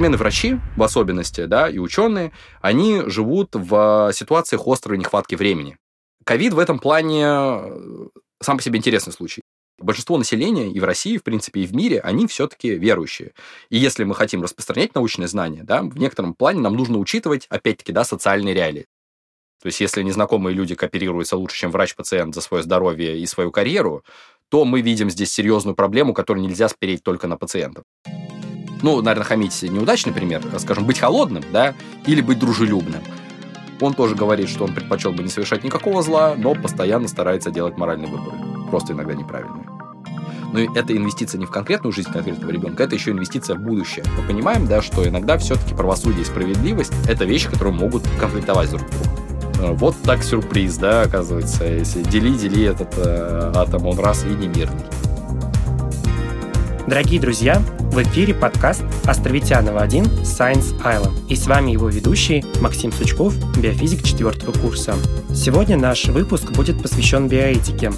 современные врачи, в особенности, да, и ученые, они живут в ситуациях острой нехватки времени. Ковид в этом плане э, сам по себе интересный случай. Большинство населения и в России, в принципе, и в мире, они все-таки верующие. И если мы хотим распространять научные знания, да, в некотором плане нам нужно учитывать, опять-таки, да, социальные реалии. То есть, если незнакомые люди кооперируются лучше, чем врач-пациент за свое здоровье и свою карьеру, то мы видим здесь серьезную проблему, которую нельзя спереть только на пациентов. Ну, наверное, хамить неудачный пример, скажем, быть холодным, да, или быть дружелюбным. Он тоже говорит, что он предпочел бы не совершать никакого зла, но постоянно старается делать моральные выборы. Просто иногда неправильные. Но это инвестиция не в конкретную жизнь конкретного ребенка, это еще инвестиция в будущее. Мы понимаем, да, что иногда все-таки правосудие и справедливость – это вещи, которые могут конфликтовать друг с другом. Э, вот так сюрприз, да, оказывается. Если дели, дели этот э, атом, он раз и не мирный. Дорогие друзья, в эфире подкаст Островитянова 1 Science Island. И с вами его ведущий Максим Сучков, биофизик четвертого курса. Сегодня наш выпуск будет посвящен биоэтике,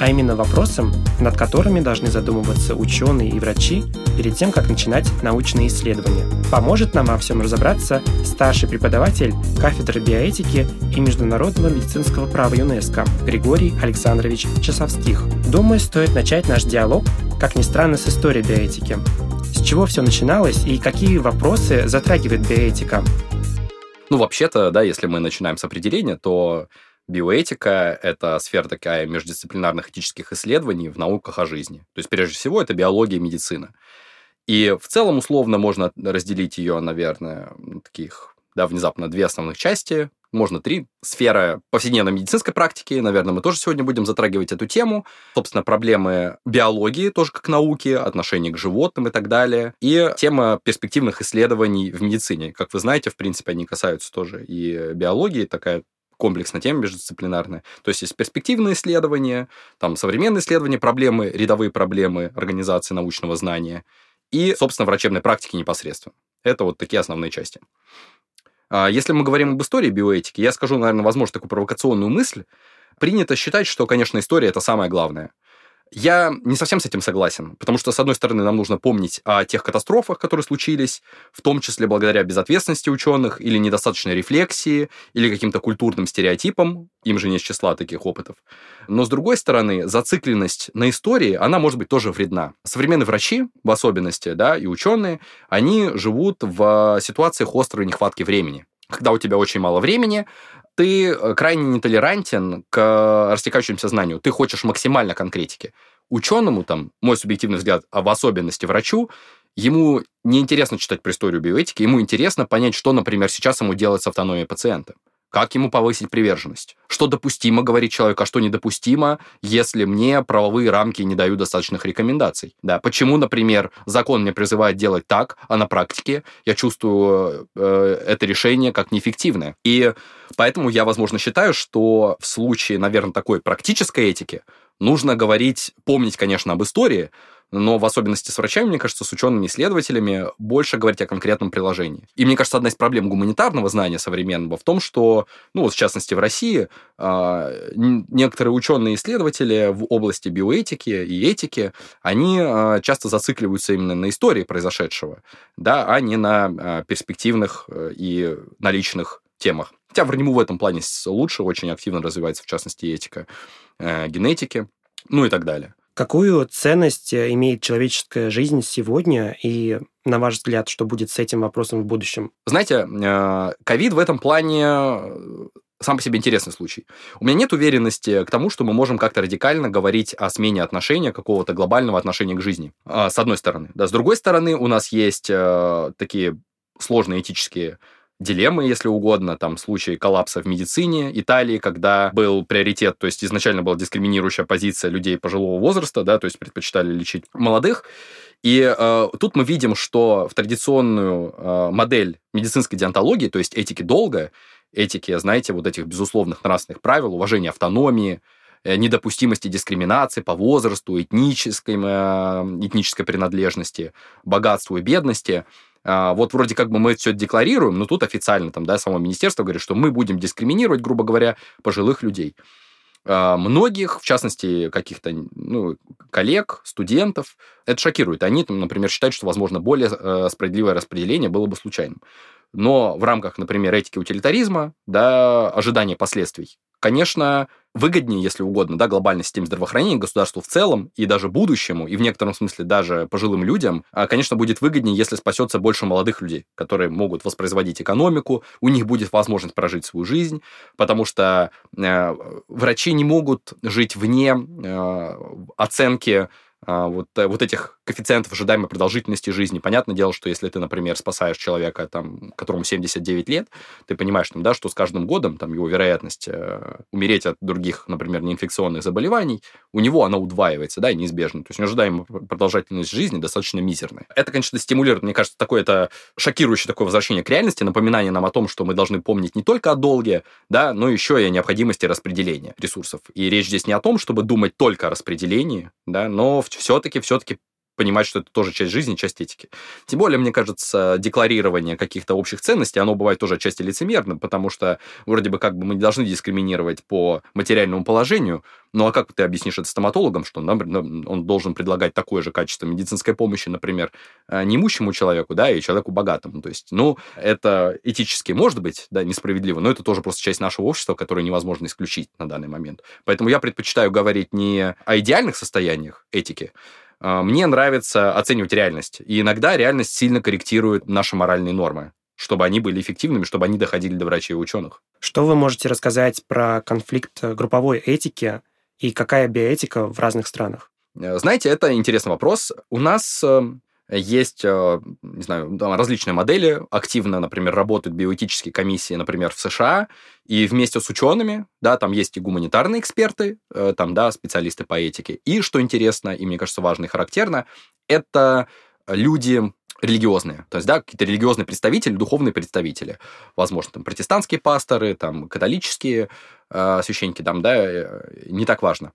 а именно вопросам, над которыми должны задумываться ученые и врачи перед тем, как начинать научные исследования. Поможет нам во всем разобраться старший преподаватель кафедры биоэтики и международного медицинского права ЮНЕСКО Григорий Александрович Часовских. Думаю, стоит начать наш диалог, как ни странно, с истории биоэтики. С чего все начиналось и какие вопросы затрагивает биоэтика? Ну, вообще-то, да, если мы начинаем с определения, то Биоэтика — это сфера такая междисциплинарных этических исследований в науках о жизни. То есть, прежде всего, это биология и медицина. И в целом, условно, можно разделить ее, наверное, таких, да, внезапно две основных части, можно три. Сфера повседневной медицинской практики, наверное, мы тоже сегодня будем затрагивать эту тему. Собственно, проблемы биологии тоже как науки, отношение к животным и так далее. И тема перспективных исследований в медицине. Как вы знаете, в принципе, они касаются тоже и биологии, такая комплексная тема междисциплинарная. То есть есть перспективные исследования, там современные исследования, проблемы, рядовые проблемы организации научного знания и, собственно, врачебной практики непосредственно. Это вот такие основные части. А если мы говорим об истории биоэтики, я скажу, наверное, возможно, такую провокационную мысль. Принято считать, что, конечно, история – это самое главное. Я не совсем с этим согласен, потому что, с одной стороны, нам нужно помнить о тех катастрофах, которые случились, в том числе благодаря безответственности ученых или недостаточной рефлексии, или каким-то культурным стереотипам, им же не из числа таких опытов. Но, с другой стороны, зацикленность на истории, она может быть тоже вредна. Современные врачи, в особенности, да, и ученые, они живут в ситуациях острой нехватки времени когда у тебя очень мало времени, ты э, крайне нетолерантен к растекающемуся знанию. Ты хочешь максимально конкретики. Ученому, там, мой субъективный взгляд, а в особенности врачу, ему не интересно читать про историю биоэтики, ему интересно понять, что, например, сейчас ему делать с автономией пациента. Как ему повысить приверженность? Что допустимо говорить человеку, а что недопустимо, если мне правовые рамки не дают достаточных рекомендаций? Да, почему, например, закон мне призывает делать так, а на практике я чувствую э, это решение как неэффективное? И поэтому я, возможно, считаю, что в случае, наверное, такой практической этики нужно говорить, помнить, конечно, об истории, но в особенности с врачами, мне кажется, с учеными-исследователями больше говорить о конкретном приложении. И мне кажется, одна из проблем гуманитарного знания современного в том, что, ну вот в частности в России, а, некоторые ученые-исследователи в области биоэтики и этики, они а, часто зацикливаются именно на истории произошедшего, да, а не на а, перспективных э, и наличных темах. Хотя в РНИМУ в этом плане лучше, очень активно развивается, в частности, этика э, генетики, ну и так далее. Какую ценность э, имеет человеческая жизнь сегодня и, на ваш взгляд, что будет с этим вопросом в будущем? Знаете, э, ковид в этом плане э, сам по себе интересный случай. У меня нет уверенности к тому, что мы можем как-то радикально говорить о смене отношения, какого-то глобального отношения к жизни. С одной стороны. Да, с другой стороны, у нас есть такие сложные этические дилеммы, если угодно, там случай коллапса в медицине Италии, когда был приоритет, то есть изначально была дискриминирующая позиция людей пожилого возраста, да, то есть предпочитали лечить молодых, и э, тут мы видим, что в традиционную э, модель медицинской диантологии, то есть этики долга, этики, знаете, вот этих безусловных нравственных правил, уважения автономии, э, недопустимости дискриминации по возрасту, этнической, э, этнической принадлежности, богатству и бедности – вот вроде как бы мы все декларируем, но тут официально там, да, само министерство говорит, что мы будем дискриминировать, грубо говоря, пожилых людей. а, многих, в частности, каких-то ну, коллег, студентов, это шокирует. Они, например, считают, что, возможно, более э, справедливое распределение было бы случайным. Но в рамках, например, этики утилитаризма, да, ожидания последствий, конечно, выгоднее, если угодно, да, глобальной системе здравоохранения, государству в целом и даже будущему, и в некотором смысле даже пожилым людям, а, конечно, будет выгоднее, если спасется больше молодых людей, которые могут воспроизводить экономику, у них будет возможность прожить свою жизнь, потому что э, врачи не могут жить вне э, оценки вот, э, вот этих коэффициентов ожидаемой продолжительности жизни. Понятное дело, что если ты, например, спасаешь человека, там, которому 79 лет, ты понимаешь, там, да, что с каждым годом там, его вероятность э, умереть от других, например, неинфекционных заболеваний, у него она удваивается, да, и неизбежно. То есть ожидаемая продолжительность жизни достаточно мизерная. Это, конечно, стимулирует, мне кажется, такое это шокирующее такое возвращение к реальности, напоминание нам о том, что мы должны помнить не только о долге, да, но еще и о необходимости распределения ресурсов. И речь здесь не о том, чтобы думать только о распределении, да, но все-таки, все-таки понимать, что это тоже часть жизни, часть этики. Тем более, мне кажется, декларирование каких-то общих ценностей, оно бывает тоже отчасти лицемерным, потому что вроде бы как бы мы не должны дискриминировать по материальному положению, ну а как ты объяснишь это стоматологам, что он должен предлагать такое же качество медицинской помощи, например, э, неимущему человеку, да, и человеку богатому. То есть, ну, это этически может быть, да, несправедливо, но это тоже просто часть нашего общества, которую невозможно исключить на данный момент. Поэтому я предпочитаю говорить не о идеальных состояниях этики, мне нравится оценивать реальность. И иногда реальность сильно корректирует наши моральные нормы чтобы они были эффективными, чтобы они доходили до врачей и ученых. Что вы можете рассказать про конфликт групповой этики и какая биоэтика в разных странах? Э, знаете, это интересный вопрос. У нас эм, есть, э, не знаю, различные модели, активно, например, работают биоэтические комиссии, например, в США, и вместе с учеными, да, там есть и гуманитарные эксперты, э, там, да, специалисты по этике. И, что интересно, и мне кажется важно и характерно, это люди религиозные, то есть, да, какие-то религиозные представители, духовные представители, возможно, там, протестантские пасторы, там, католические э, священники, там, да, э, не так важно.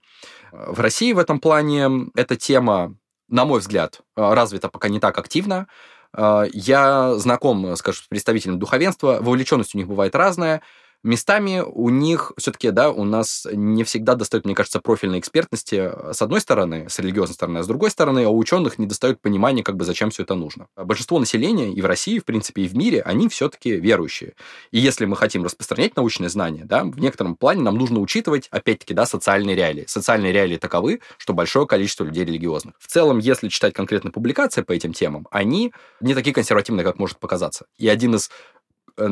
В России в этом плане эта тема на мой взгляд, э, развита пока не так активно. Э, я знаком, скажем, с представителями духовенства, вовлеченность у них бывает разная, местами у них все-таки, да, у нас не всегда достает, мне кажется, профильной экспертности э, с одной стороны, с религиозной стороны, а с другой стороны, у ученых не достает понимания, как бы, зачем все это нужно. Большинство населения и в России, в принципе, и в мире, они все-таки верующие. И если мы хотим распространять научные знания, да, в некотором плане нам нужно учитывать, опять-таки, да, социальные реалии. Социальные реалии таковы, что большое количество людей религиозных. В целом, если читать конкретно публикации по этим темам, они не такие консервативные, как может показаться. И один из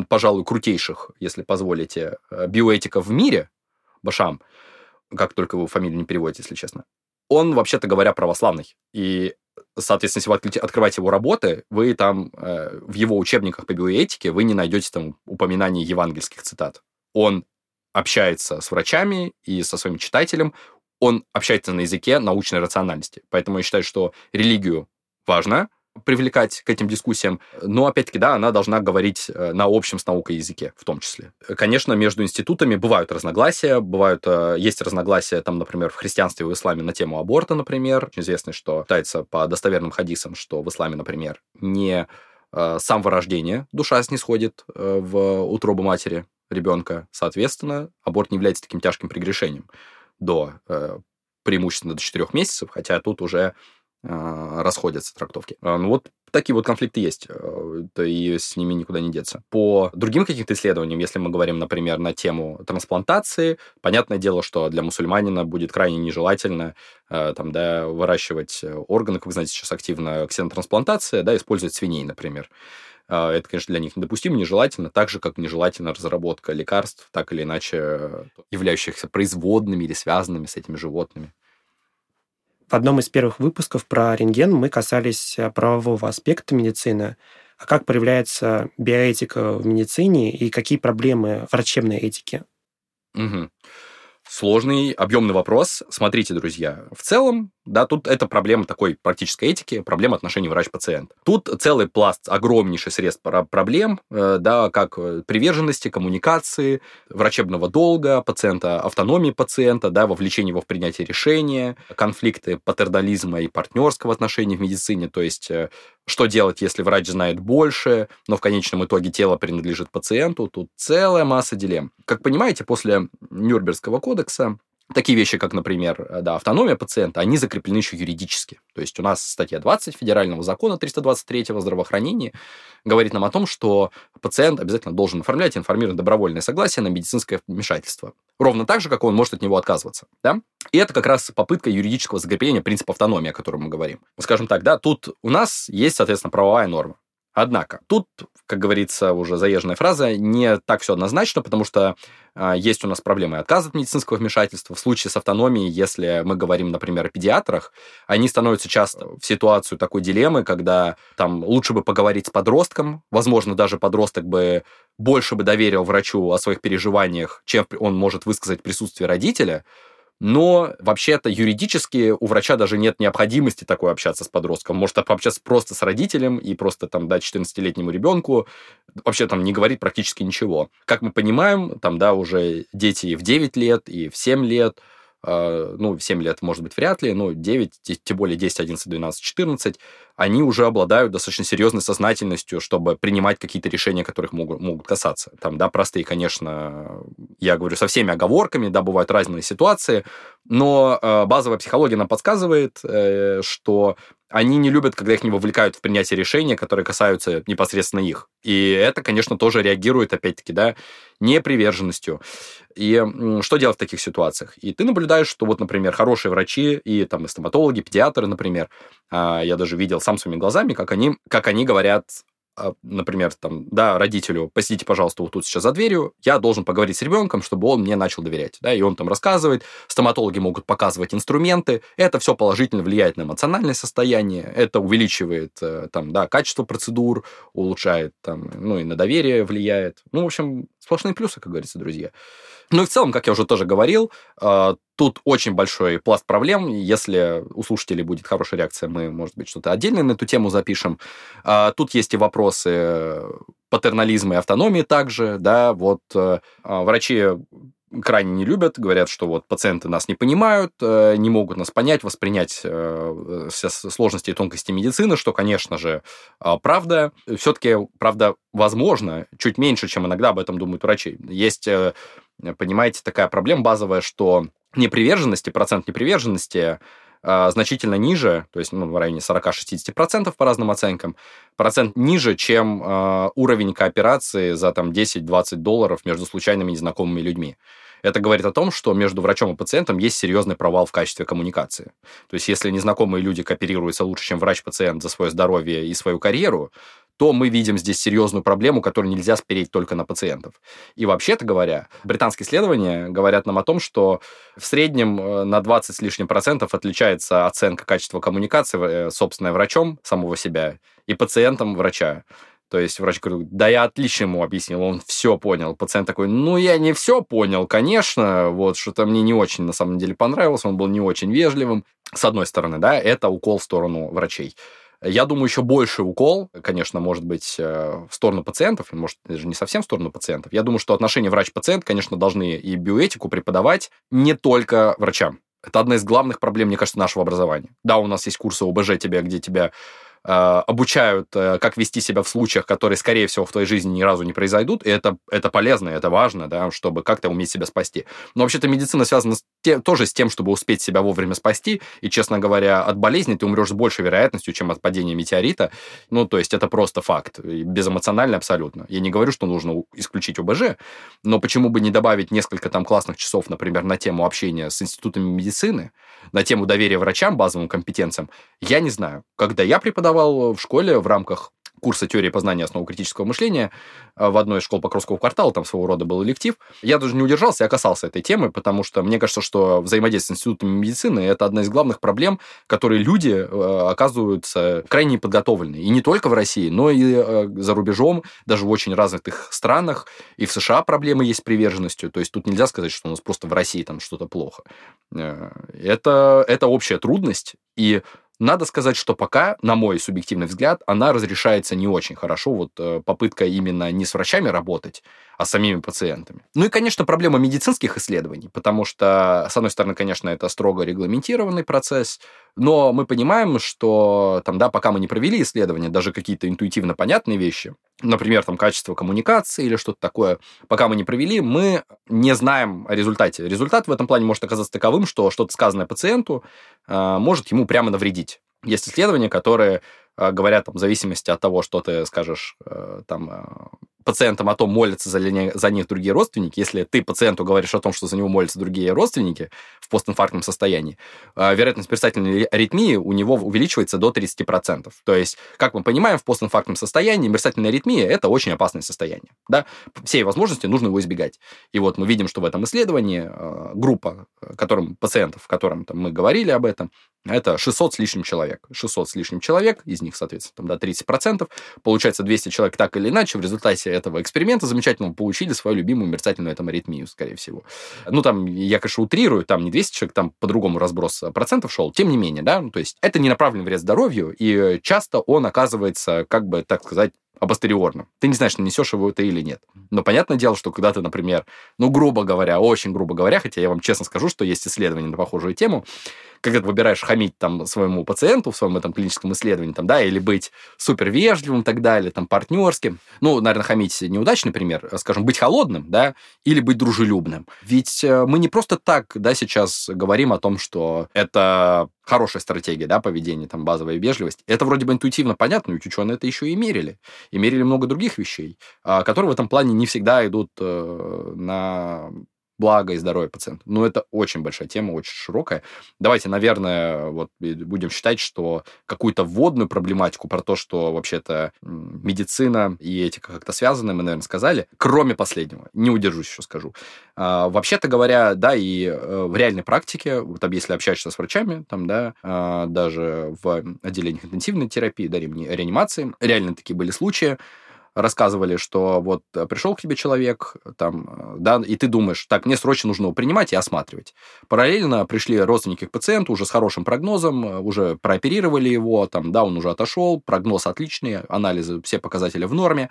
пожалуй, крутейших, если позволите, э, биоэтиков в мире, Башам, как только его фамилию не переводите, если честно, он, вообще-то говоря, православный. И, соответственно, если вы открываете его работы, вы там э, в его учебниках по биоэтике вы не найдете там упоминаний евангельских цитат. Он общается с врачами и со своим читателем, он общается на языке научной рациональности. Поэтому я считаю, что религию важно, привлекать к этим дискуссиям, но, опять-таки, да, она должна говорить э, на общем с наукой языке в том числе. Конечно, между институтами бывают разногласия, бывают, э, есть разногласия, там, например, в христианстве и в исламе на тему аборта, например. Известно, что считается по достоверным хадисам, что в исламе, например, не э, сам рождения душа снисходит в утробу матери ребенка. Соответственно, аборт не является таким тяжким прегрешением до преимущественно до 4 месяцев, хотя тут уже расходятся трактовки. А, ну вот такие вот конфликты есть, э, и с ними никуда не деться. По другим каким-то исследованиям, если мы говорим, например, на тему трансплантации, понятное дело, что для мусульманина будет крайне нежелательно э, там, да, выращивать органы, как вы знаете, сейчас активно ксенотрансплантация, да, использовать свиней, например. А, это, конечно, для них недопустимо, нежелательно, так же, как нежелательно разработка лекарств, так или иначе являющихся производными или связанными с этими животными. В одном из первых выпусков про рентген мы касались э, правового аспекта медицины. А как проявляется биоэтика в медицине и какие проблемы врачебной этики? Угу. Сложный, объемный вопрос. Смотрите, друзья, в целом, да, тут это проблема такой практической этики, проблема отношений врач-пациент. Тут целый пласт, огромнейший средств проблем, э, да, как э, приверженности, коммуникации, врачебного долга пациента, автономии пациента, да, вовлечение его в принятие решения, конфликты патернализма и партнерского отношения в медицине, то есть э, что делать, если врач знает больше, но в конечном итоге тело принадлежит пациенту, тут целая масса дилемм. Как понимаете, после Нюрнбергского кодекса Такие вещи, как, например, э, да, автономия пациента, они закреплены еще юридически. То есть у нас статья 20 Федерального закона 323 о здравоохранении говорит нам о том, что пациент обязательно должен оформлять и информировать добровольное согласие на медицинское вмешательство. Ровно так же, как он может от него отказываться. Да? И это как раз попытка юридического закрепления принципа автономии, о котором мы говорим. Скажем так, да, тут у нас есть, соответственно, правовая норма. Однако, тут, как говорится, уже заезженная фраза, не так все однозначно, потому что э, есть у нас проблемы отказа от медицинского вмешательства. В случае с автономией, если мы говорим, например, о педиатрах, они становятся часто в ситуацию такой дилеммы, когда там лучше бы поговорить с подростком, возможно, даже подросток бы больше бы доверил врачу о своих переживаниях, чем он может высказать в присутствии родителя, но вообще-то юридически у врача даже нет необходимости такой общаться с подростком. Может пообщаться просто с родителем и просто там дать 14-летнему ребенку вообще там не говорить практически ничего. Как мы понимаем, там, да, уже дети и в 9 лет, и в 7 лет – ну, 7 лет, может быть, вряд ли, но 9, тем более 10, 11, 12, 14, они уже обладают достаточно серьезной сознательностью, чтобы принимать какие-то решения, которых могут, могут касаться. Там, да, простые, конечно, я говорю со всеми оговорками, да, бывают разные ситуации, но э, базовая психология нам подсказывает, э, что они не любят, когда их не вовлекают в принятие решения, которые касаются непосредственно их. И это, конечно, тоже реагирует, опять-таки, да, неприверженностью. И что делать в таких ситуациях? И ты наблюдаешь, что вот, например, хорошие врачи и там и стоматологи, педиатры, например, а, я даже видел сам своими глазами, как они, как они говорят например, там, да, родителю, посидите, пожалуйста, вот тут сейчас за дверью, я должен поговорить с ребенком, чтобы он мне начал доверять, да, и он там рассказывает, стоматологи могут показывать инструменты, это все положительно влияет на эмоциональное состояние, это увеличивает, э, там, да, качество процедур, улучшает, там, ну, и на доверие влияет, ну, в общем, сплошные плюсы, как говорится, друзья. Ну и в целом, как я уже тоже говорил, э, тут очень большой пласт проблем. Если у слушателей будет хорошая реакция, мы, может быть, что-то отдельное на эту тему запишем. Э, тут есть и вопросы патернализма и автономии также, да, вот э, врачи крайне не любят, говорят, что вот пациенты нас не понимают, не могут нас понять, воспринять все сложности и тонкости медицины, что, конечно же, правда. Все-таки, правда, возможно, чуть меньше, чем иногда об этом думают врачи. Есть Э, понимаете, такая проблема базовая, что неприверженности, процент неприверженности э, значительно ниже, то есть ну, в районе 40-60% по разным оценкам, процент ниже, чем э, уровень кооперации за там 10-20 долларов между случайными незнакомыми людьми. Это говорит о том, что между врачом и пациентом есть серьезный провал в качестве коммуникации. То есть, если незнакомые люди кооперируются лучше, чем врач-пациент за свое здоровье и свою карьеру, то мы видим здесь серьезную проблему, которую нельзя спереть только на пациентов. И вообще-то говоря, британские исследования говорят нам о том, что в среднем э, на 20 с лишним процентов отличается оценка качества коммуникации, э, собственная врачом самого себя и пациентом врача. То есть врач говорит, да я отлично ему объяснил, он все понял. Пациент такой, ну я не все понял, конечно, вот что-то мне не очень на самом деле понравилось, он был не очень вежливым. С одной стороны, да, это укол в сторону врачей. Я думаю, еще больше укол, конечно, может быть э, в сторону пациентов, может, даже не совсем в сторону пациентов. Я думаю, что отношения врач-пациент, конечно, должны и биоэтику преподавать не только врачам. Это одна из главных проблем, мне кажется, нашего образования. Да, у нас есть курсы ОБЖ, тебе, где тебя обучают, э, как вести себя в случаях, которые, скорее всего, в твоей жизни ни разу не произойдут, и это, это полезно, это важно, да, чтобы как-то уметь себя спасти. Но вообще-то медицина связана с те, тоже с тем, чтобы успеть себя вовремя спасти, и, честно говоря, от болезни ты умрешь с большей вероятностью, чем от падения метеорита. Ну, то есть это просто факт, безэмоционально абсолютно. Я не говорю, что нужно исключить ОБЖ, но почему бы не добавить несколько там классных часов, например, на тему общения с институтами медицины, на тему доверия врачам, базовым компетенциям, я не знаю. Когда я преподавал в школе в рамках курса теории познания основы критического мышления э, в одной из школ Покровского квартала, там своего рода был электив. Я даже не удержался, я касался этой темы, потому что мне кажется, что взаимодействие с институтами медицины – это одна из главных проблем, которые люди э, оказываются крайне неподготовлены. И не только в России, но и э, за рубежом, даже в очень развитых странах. И в США проблемы есть с приверженностью. То есть тут нельзя сказать, что у нас просто в России там что-то плохо. Это, это общая трудность, и надо сказать, что пока, на мой субъективный взгляд, она разрешается не очень хорошо. Вот э, попытка именно не с врачами работать, а самими пациентами. Ну и, конечно, проблема медицинских исследований, потому что, с одной стороны, конечно, это строго регламентированный процесс, но мы понимаем, что там, да, пока мы не провели исследования, даже какие-то интуитивно понятные вещи, например, там качество коммуникации или что-то такое, пока мы не провели, мы не знаем о результате. Результат в этом плане может оказаться таковым, что что-то сказанное пациенту э, может ему прямо навредить. Есть исследования, которые э, говорят там, в зависимости от того, что ты скажешь э, там, э, пациентам о том, молятся за, ли, за них другие родственники, если ты пациенту говоришь о том, что за него молятся другие родственники в постинфарктном состоянии, э, вероятность мерцательной аритмии у него увеличивается до 30%. То есть, как мы понимаем, в постинфарктном состоянии мерцательная аритмия – это очень опасное состояние. Да? Всей возможности нужно его избегать. И вот мы видим, что в этом исследовании э, группа которым, пациентов, которым там, мы говорили об этом, это 600 с лишним человек. 600 с лишним человек, из них, соответственно, там, да, 30%. Получается, 200 человек так или иначе в результате этого эксперимента замечательного получили свою любимую мерцательную этому аритмию, скорее всего. Ну, там, я, конечно, утрирую, там не 200 человек, там по-другому разброс процентов шел. Тем не менее, да, ну, то есть это не направленный вред здоровью, и часто он оказывается, как бы, так сказать, апостериорно. Ты не знаешь, нанесешь его это или нет. Но понятное дело, что когда ты, например, ну, грубо говоря, очень грубо говоря, хотя я вам честно скажу, что есть исследования на похожую тему, когда ты выбираешь хамить там своему пациенту в своем этом клиническом исследовании, там, да, или быть супер вежливым и так далее, там, партнерским. Ну, наверное, хамить неудачный пример, а, скажем, быть холодным, да, или быть дружелюбным. Ведь э, мы не просто так, да, сейчас говорим о том, что это хорошая стратегия, да, поведения, там, базовая вежливость. Это вроде бы интуитивно понятно, ведь ученые это еще и мерили. И мерили много других вещей, а, которые в этом плане не всегда идут э, на благо и здоровье пациента. Но это очень большая тема, очень широкая. Давайте, наверное, вот будем считать, что какую-то вводную проблематику про то, что вообще-то медицина и этика как-то связаны, мы, наверное, сказали. Кроме последнего, не удержусь еще скажу. А, вообще-то говоря, да, и э, в реальной практике, там, если общаешься с врачами, там, да, а, даже в отделениях интенсивной терапии, да, реанимации, реально такие были случаи, рассказывали, что вот э, пришел к тебе человек, там, э, да, и ты думаешь, так, мне срочно нужно его принимать и осматривать. Параллельно пришли родственники к пациенту уже с хорошим прогнозом, э, уже прооперировали его, там, да, он уже отошел, прогноз отличный, анализы, все показатели в норме.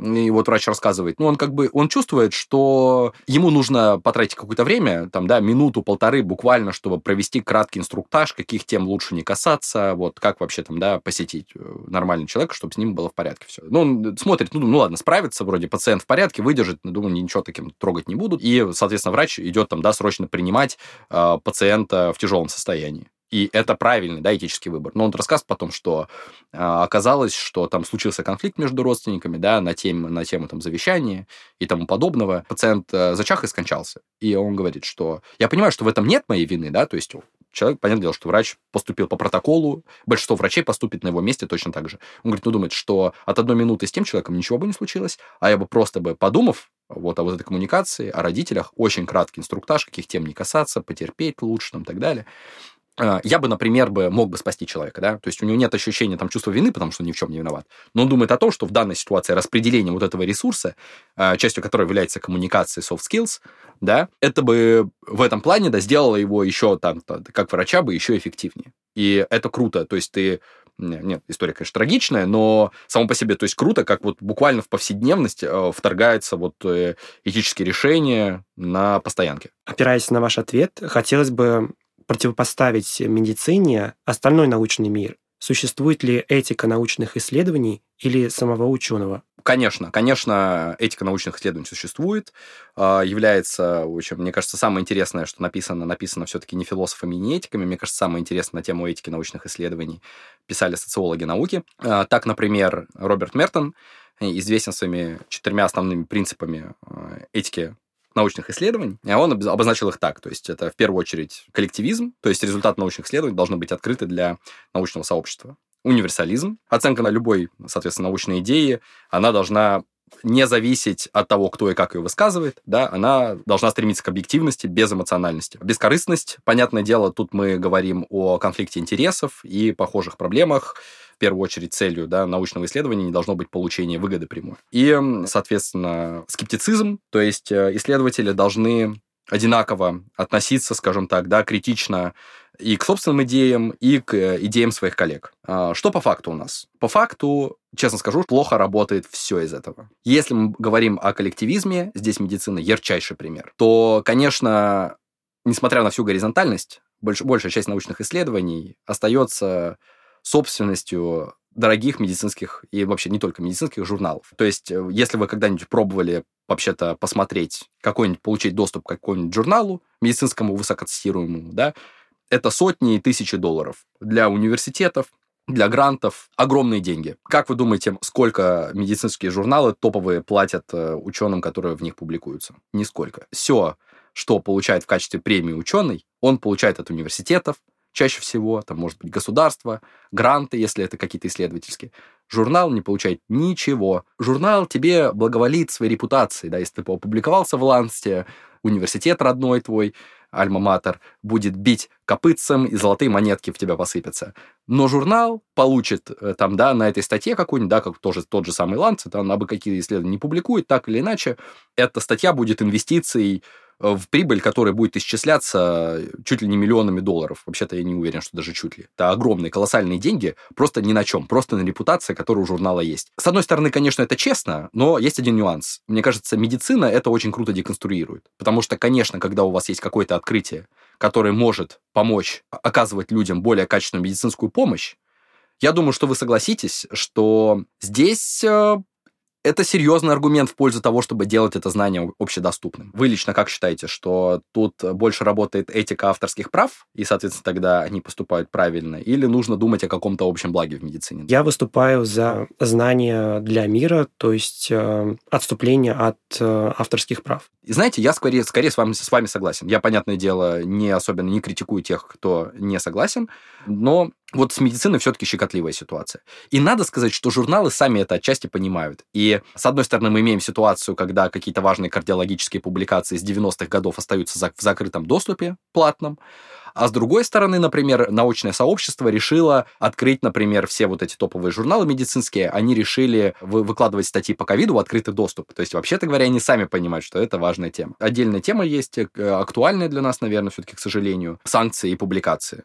И вот врач рассказывает, ну, он как бы, он чувствует, что ему нужно потратить какое-то время, там, да, минуту-полторы буквально, чтобы провести краткий инструктаж, каких тем лучше не касаться, вот, как вообще там, да, посетить э, нормального человека, чтобы с ним было в порядке все. Ну, он смотрит, ну, ну ладно, справится, вроде пациент в порядке, выдержит, но, думаю, ничего таким трогать не будут. И, соответственно, врач идет там, да, срочно принимать э, пациента в тяжелом состоянии. И это правильный, да, этический выбор. Но он рассказывает потом, что э, оказалось, что там случился конфликт между родственниками, да, на тему, на тему там завещания и тому подобного. Пациент э, зачах и скончался. И он говорит, что я понимаю, что в этом нет моей вины, да, то есть человек, понятное дело, что врач поступил по протоколу, большинство врачей поступит на его месте точно так же. Он говорит, ну, думает, что от одной минуты с тем человеком ничего бы не случилось, а я бы просто бы подумав, вот о вот этой коммуникации, о родителях, очень краткий инструктаж, каких тем не касаться, потерпеть лучше, там, и так далее. А, я бы, например, бы мог бы спасти человека, да, то есть у него нет ощущения там чувства вины, потому что он ни в чем не виноват, но он думает о том, что в данной ситуации распределение вот этого ресурса, а, частью которого является коммуникация soft skills, да, это бы в этом плане, да, сделало его еще там, как врача бы еще эффективнее. И это круто, то есть ты нет, история, конечно, трагичная, но само по себе, то есть круто, как вот буквально в повседневность э, вторгается вот э, этические решения на постоянке. Опираясь на ваш ответ, хотелось бы противопоставить медицине остальной научный мир? Существует ли этика научных исследований или самого ученого? Конечно, конечно, этика научных исследований существует, а, является, в общем, мне кажется, самое интересное, что написано, написано все-таки не философами, не этиками. Мне кажется, самое интересное на тему этики научных исследований писали социологи науки. А, так, например, Роберт Мертон известен своими четырьмя основными принципами а, этики научных исследований, а он обозначил их так. То есть это в первую очередь коллективизм, то есть результат научных исследований должны быть открыты для научного сообщества. Универсализм, оценка на любой, соответственно, научной идеи, она должна не зависеть от того, кто и как ее высказывает, да, она должна стремиться к объективности без эмоциональности. Бескорыстность, понятное дело, тут мы говорим о конфликте интересов и похожих проблемах, в первую очередь целью да, научного исследования не должно быть получение выгоды прямой. И, соответственно, скептицизм, то есть э, исследователи должны одинаково относиться, скажем так, да, критично и к собственным идеям, и к э, идеям своих коллег. А, что по факту у нас? По факту, честно скажу, плохо работает все из этого. Если мы говорим о коллективизме, здесь медицина ярчайший пример, то, конечно, несмотря на всю горизонтальность, больш, большая часть научных исследований остается собственностью дорогих медицинских и вообще не только медицинских журналов. То есть, э, если вы когда-нибудь пробовали вообще-то посмотреть, какой-нибудь, получить доступ к какому-нибудь журналу медицинскому, высокоцитируемому, да, это сотни и тысячи долларов. Для университетов, для грантов огромные деньги. Как вы думаете, сколько медицинские журналы топовые платят э, ученым, которые в них публикуются? Нисколько. Все, что получает в качестве премии ученый, он получает от университетов, чаще всего, там, может быть, государство, гранты, если это какие-то исследовательские. Журнал не получает ничего. Журнал тебе благоволит своей репутацией, да, если ты опубликовался в Лансте, университет родной твой, альма-матер, будет бить копытцем, и золотые монетки в тебя посыпятся. Но журнал получит э, там, да, на этой статье какую-нибудь, да, как тоже тот же самый Lancet, он абы какие исследования не публикует, так или иначе, эта статья будет инвестицией в прибыль, которая будет исчисляться чуть ли не миллионами долларов. Вообще-то я не уверен, что даже чуть ли. Это огромные, колоссальные деньги, просто ни на чем, просто на репутации, которая у журнала есть. С одной стороны, конечно, это честно, но есть один нюанс. Мне кажется, медицина это очень круто деконструирует. Потому что, конечно, когда у вас есть какое-то открытие, которое может помочь оказывать людям более качественную медицинскую помощь, я думаю, что вы согласитесь, что здесь э, это серьезный аргумент в пользу того, чтобы делать это знание общедоступным. Вы лично как считаете, что тут больше работает этика авторских прав, и, соответственно, тогда они поступают правильно, или нужно думать о каком-то общем благе в медицине? Я выступаю за знания для мира, то есть э, отступление от э, авторских прав. И знаете, я скорее, скорее с, вами, с вами согласен. Я, понятное дело, не особенно не критикую тех, кто не согласен, но вот с медициной все-таки щекотливая ситуация. И надо сказать, что журналы сами это отчасти понимают. И, с одной стороны, мы имеем ситуацию, когда какие-то важные кардиологические публикации с 90-х годов остаются в закрытом доступе, платном, а с другой стороны, например, научное сообщество решило открыть, например, все вот эти топовые журналы медицинские, они решили выкладывать статьи по ковиду в открытый доступ. То есть, вообще-то говоря, они сами понимают, что это важная тема. Отдельная тема есть, э, актуальная для нас, наверное, все-таки, к сожалению, санкции и публикации.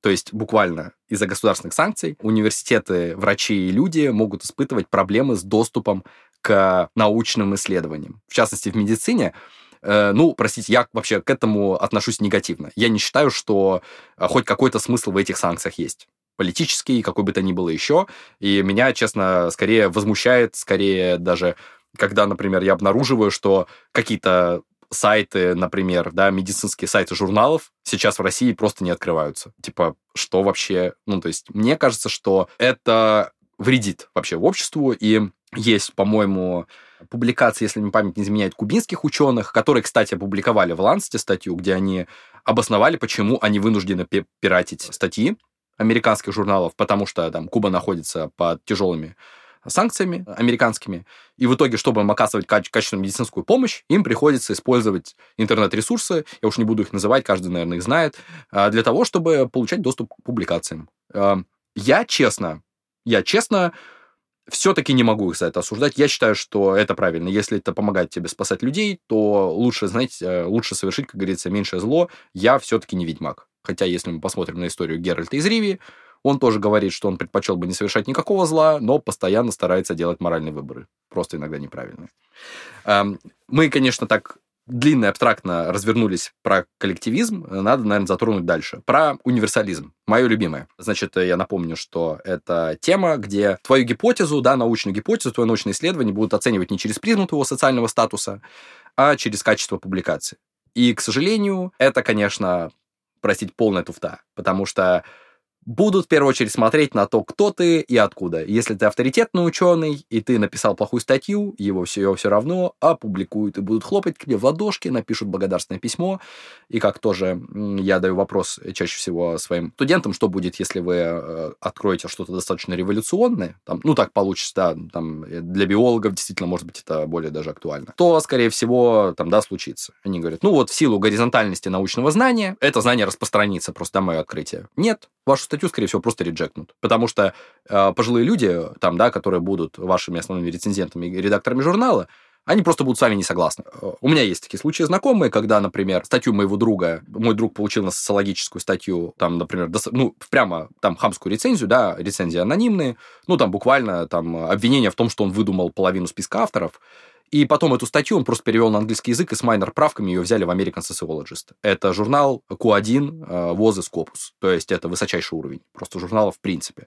То есть буквально из-за государственных санкций университеты, врачи и люди могут испытывать проблемы с доступом к научным исследованиям. В частности, в медицине э, ну, простите, я вообще к этому отношусь негативно. Я не считаю, что э, хоть какой-то смысл в этих санкциях есть политический, какой бы то ни было еще. И меня, честно, скорее возмущает, скорее даже, когда, например, я обнаруживаю, что какие-то сайты, например, да, медицинские сайты журналов сейчас в России просто не открываются. Типа, что вообще? Ну, то есть, мне кажется, что это вредит вообще обществу, и есть, по-моему, публикации, если мне память не изменяет, кубинских ученых, которые, кстати, опубликовали в Лансте статью, где они обосновали, почему они вынуждены пиратить статьи американских журналов, потому что там Куба находится под тяжелыми санкциями американскими, и в итоге, чтобы им оказывать качественную медицинскую помощь, им приходится использовать интернет-ресурсы, я уж не буду их называть, каждый, наверное, их знает, а, для того, чтобы получать доступ к публикациям. А, я честно, я честно все-таки не могу их за это осуждать. Я считаю, что это правильно. Если это помогает тебе спасать людей, то лучше, знаете, э, лучше совершить, как говорится, меньшее зло. Я все-таки не ведьмак. Хотя, если мы посмотрим на историю Геральта из Ривии, он тоже говорит, что он предпочел бы не совершать никакого зла, но постоянно старается делать моральные выборы. Просто иногда неправильные. Эм, мы, конечно, так длинно и абстрактно развернулись про коллективизм, надо, наверное, затронуть дальше. Про универсализм. Мое любимое. Значит, я напомню, что это тема, где твою гипотезу, да, научную гипотезу, твое научное исследование будут оценивать не через призму твоего социального статуса, а через качество публикации. И, к сожалению, это, конечно, простить, полная туфта, потому что будут в первую очередь смотреть на то, кто ты и откуда. Если ты авторитетный ученый, и ты написал плохую статью, его все, его все равно опубликуют и будут хлопать к тебе в ладошки, напишут благодарственное письмо. И как тоже я даю вопрос чаще всего своим студентам, что будет, если вы э, откроете что-то достаточно революционное, там, ну так получится, да, там, для биологов действительно, может быть, это более даже актуально, то, скорее всего, там, да, случится. Они говорят, ну вот в силу горизонтальности научного знания это знание распространится, просто мое открытие. Нет, вашу скорее всего, просто реджектнут. Потому что э, пожилые люди, там, да, которые будут вашими основными рецензентами и редакторами журнала, Они просто будут с вами не согласны. Э, у меня есть такие случаи знакомые, когда, например, статью моего друга, мой друг получил на социологическую статью, там, например, ну, прямо там хамскую рецензию, да, рецензии анонимные, ну, там буквально там обвинение в том, что он выдумал половину списка авторов, и потом эту статью он просто перевел на английский язык и с майнер правками ее взяли в American Sociologist. Это журнал Q1 ВОЗы Scopus. То есть это высочайший уровень просто журнала в принципе.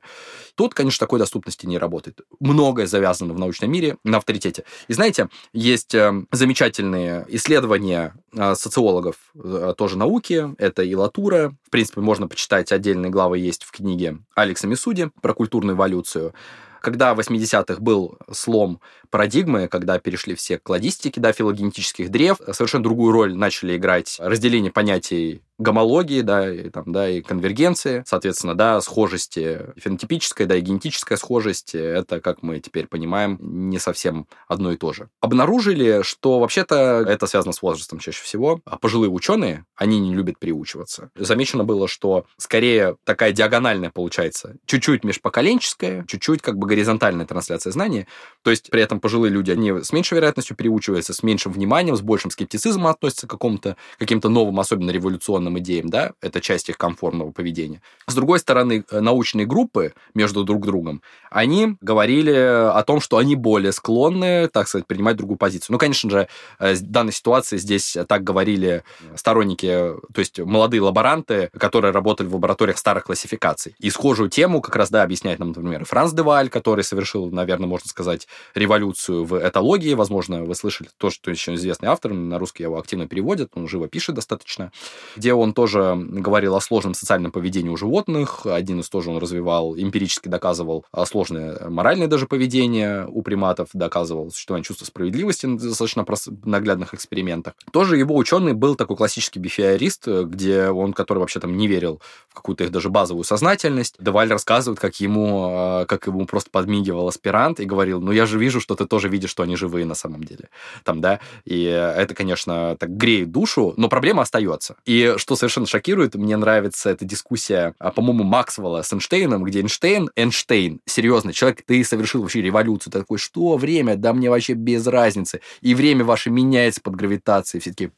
Тут, конечно, такой доступности не работает. Многое завязано в научном мире на авторитете. И знаете, есть э, замечательные исследования э, социологов э, тоже науки. Это и Латура. В принципе, можно почитать отдельные главы есть в книге Алекса Мисуди про культурную эволюцию когда в 80-х был слом парадигмы, когда перешли все к кладистике, да, филогенетических древ, совершенно другую роль начали играть разделение понятий гомологии, да, и, там, да, и конвергенции, соответственно, да, схожести фенотипическая, да, и генетическая схожесть, это, как мы теперь понимаем, не совсем одно и то же. Обнаружили, что вообще-то это связано с возрастом чаще всего. А пожилые ученые, они не любят приучиваться. Замечено было, что скорее такая диагональная получается, чуть-чуть межпоколенческая, чуть-чуть как бы горизонтальная трансляция знаний. То есть при этом пожилые люди, они с меньшей вероятностью приучиваются, с меньшим вниманием, с большим скептицизмом относятся к какому-то, каким-то новым, особенно революционным определенным идеям, да, это часть их комфортного поведения. С другой стороны, э, научные группы между друг другом, они говорили о том, что они более склонны, так сказать, принимать другую позицию. Ну, конечно же, э, в данной ситуации здесь так говорили сторонники, то есть молодые лаборанты, которые работали в лабораториях старых классификаций. И схожую тему как раз, да, объясняет нам, например, Франц Деваль, который совершил, наверное, можно сказать, революцию в этологии. Возможно, вы слышали то, что еще известный автор, на русский его активно переводят, он живо пишет достаточно, где он тоже говорил о сложном социальном поведении у животных. Один из тоже он развивал, эмпирически доказывал сложное моральное даже поведение у приматов, доказывал существование чувства справедливости в достаточно наглядных экспериментах. Тоже его ученый был такой классический бифиорист, где он, который вообще там не верил в какую-то их даже базовую сознательность. Деваль рассказывает, как ему, как ему просто подмигивал аспирант и говорил, ну я же вижу, что ты тоже видишь, что они живые на самом деле. Там, да, и это, конечно, так греет душу, но проблема остается. И что совершенно шокирует, мне нравится эта дискуссия, а, по-моему, Максвелла с Эйнштейном, где Эйнштейн, Эйнштейн, серьезно, человек, ты совершил вообще революцию, ты такой, что время? Да мне вообще без разницы. И время ваше меняется под гравитацией. Все таки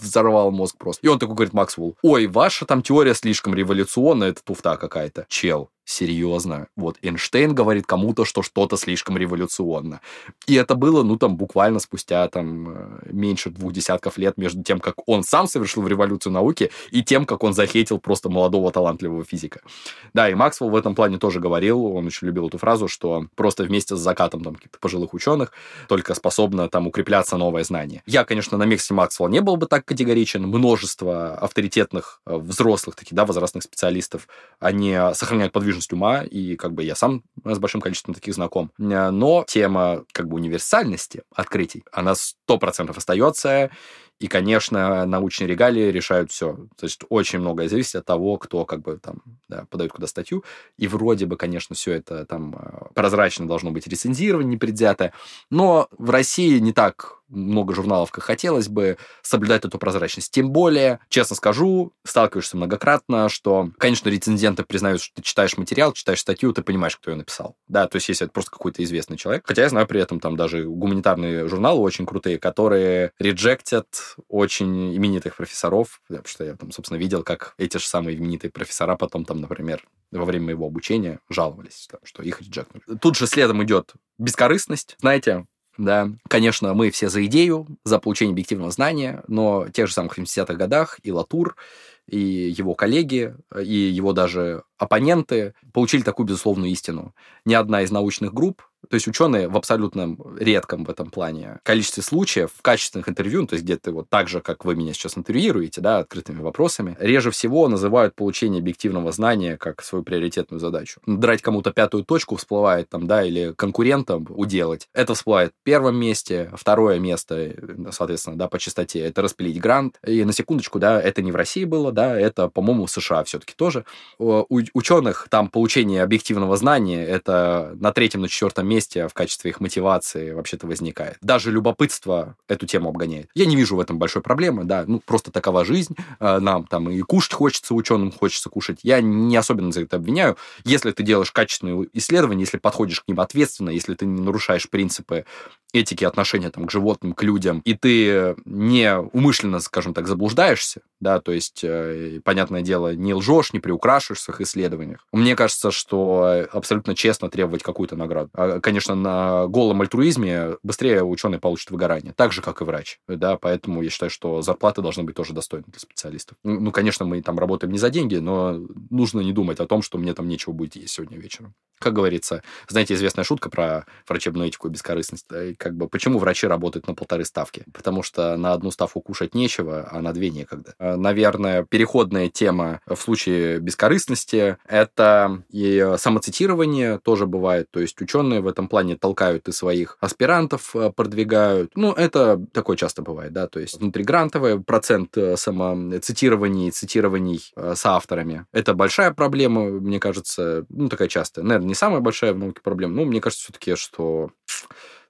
взорвал мозг просто. И он такой говорит Максвелл, ой, ваша там теория слишком революционная, это туфта какая-то. Чел, серьезно. Вот Эйнштейн говорит кому-то, что что-то слишком революционно. И это было, ну, там, буквально спустя, там, э, меньше двух десятков лет между тем, как он сам совершил революцию науки, и тем, как он захейтил просто молодого талантливого физика. Да, и Максвелл в этом плане тоже говорил, он очень любил эту фразу, что просто вместе с закатом там каких-то пожилых ученых только способно там укрепляться новое знание. Я, конечно, на месте Максвелла не был бы так категоричен. Множество авторитетных э, взрослых таких, да, возрастных специалистов, они сохраняют подвижность подвижность ума, и как бы я сам с большим количеством таких знаком. Э, но тема как бы универсальности открытий, она сто процентов остается, и, конечно, научные регалии решают все. То есть очень многое зависит от того, кто как бы там да, подает куда статью. И вроде бы, конечно, все это там э, прозрачно должно быть рецензировано, непредвзятое. Но в России не так много журналов, как хотелось бы, соблюдать эту прозрачность. Тем более, честно скажу, сталкиваешься многократно, что, конечно, рецензенты признают, что ты читаешь материал, читаешь статью, ты понимаешь, кто ее написал. Да, то есть если это просто какой-то известный человек. Хотя я знаю при этом там даже гуманитарные журналы очень крутые, которые реджектят очень именитых профессоров, потому что я там, собственно, видел, как эти же самые именитые профессора потом там, например, во время моего обучения жаловались, что их реджектнули. Тут же следом идет бескорыстность. Знаете, да. Конечно, мы все за идею, за получение объективного знания, но в тех же самых 70-х годах и Латур, и его коллеги, и его даже оппоненты получили такую безусловную истину. Ни одна из научных групп то есть ученые в абсолютном редком в этом плане количестве случаев в качественных интервью, ну, то есть где-то вот так же, как вы меня сейчас интервьюируете, да, открытыми вопросами, реже всего называют получение объективного знания как свою приоритетную задачу. Драть кому-то пятую точку всплывает там, да, или конкурентам уделать. Это всплывает в первом месте, второе место, соответственно, да, по частоте, это распилить грант. И на секундочку, да, это не в России было, да, это, по-моему, США все-таки тоже. У ученых там получение объективного знания это на третьем, на четвертом месте в качестве их мотивации вообще-то возникает. Даже любопытство эту тему обгоняет. Я не вижу в этом большой проблемы, да, ну, просто такова жизнь, э, нам там и кушать хочется, ученым хочется кушать. Я не особенно за это обвиняю. Если ты делаешь качественные исследования, если подходишь к ним ответственно, если ты не нарушаешь принципы этики отношения там, к животным, к людям, и ты не умышленно, скажем так, заблуждаешься, да, то есть, э, понятное дело, не лжешь, не приукрашиваешь в своих исследованиях. Мне кажется, что абсолютно честно требовать какую-то награду. Конечно, на голом альтруизме быстрее ученый получит выгорание, так же, как и врач, да, поэтому я считаю, что зарплаты должны быть тоже достойны для специалистов. Ну, конечно, мы там работаем не за деньги, но нужно не думать о том, что мне там нечего будет есть сегодня вечером. Как говорится, знаете, известная шутка про врачебную этику и бескорыстность. Как бы, почему врачи работают на полторы ставки? Потому что на одну ставку кушать нечего, а на две некогда. А, наверное, переходная тема в случае бескорыстности – это и самоцитирование тоже бывает. То есть ученые в этом плане толкают и своих аспирантов э, продвигают. Ну, это такое часто бывает, да, то есть внутригрантовый процент э, самоцитирований, цитирований э, с авторами. Это большая проблема, мне кажется, ну, такая частая. Наверное, не самая большая в науке проблема, но мне кажется все-таки, что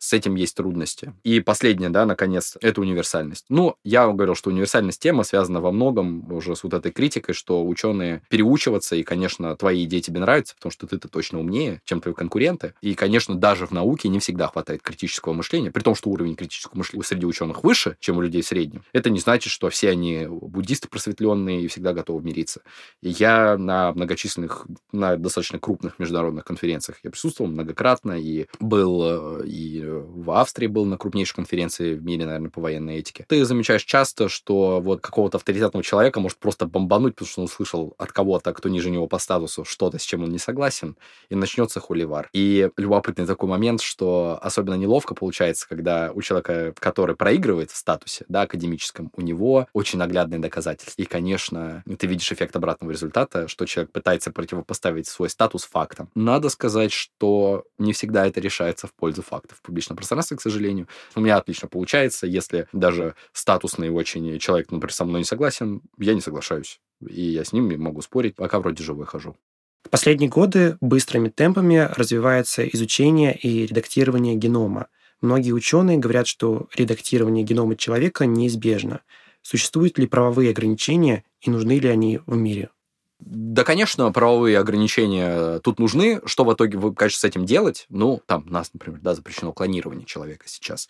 с этим есть трудности. И последнее, да, наконец, это универсальность. Ну, я говорил, что универсальность тема связана во многом уже с вот этой критикой, что ученые переучиваться, и, конечно, твои идеи тебе нравятся, потому что ты-то точно умнее, чем твои конкуренты. И, конечно, даже в науке не всегда хватает критического мышления, при том, что уровень критического мышления среди ученых выше, чем у людей в среднем. Это не значит, что все они буддисты просветленные и всегда готовы мириться. И я на многочисленных, на достаточно крупных международных конференциях я присутствовал многократно и был э, и в Австрии был на крупнейшей конференции в мире, наверное, по военной этике. Ты замечаешь часто, что вот какого-то авторитетного человека может просто бомбануть, потому что он услышал от кого-то, кто ниже него по статусу, что-то, с чем он не согласен, и начнется хуливар. И любопытный такой момент, что особенно неловко получается, когда у человека, который проигрывает в статусе, да, академическом, у него очень наглядные доказательства. И, конечно, ты видишь эффект обратного результата, что человек пытается противопоставить свой статус фактам. Надо сказать, что не всегда это решается в пользу фактов в публичном пространстве, к сожалению. У меня отлично получается, если даже статусный очень человек, например, со мной не согласен, я не соглашаюсь. И я с ним могу спорить, пока вроде живой хожу. В последние годы быстрыми темпами развивается изучение и редактирование генома. Многие ученые говорят, что редактирование генома человека неизбежно. Существуют ли правовые ограничения и нужны ли они в мире? Да, конечно, правовые ограничения тут нужны. Что в итоге вы, конечно, с этим делать? Ну, там, нас, например, да, запрещено клонирование человека сейчас.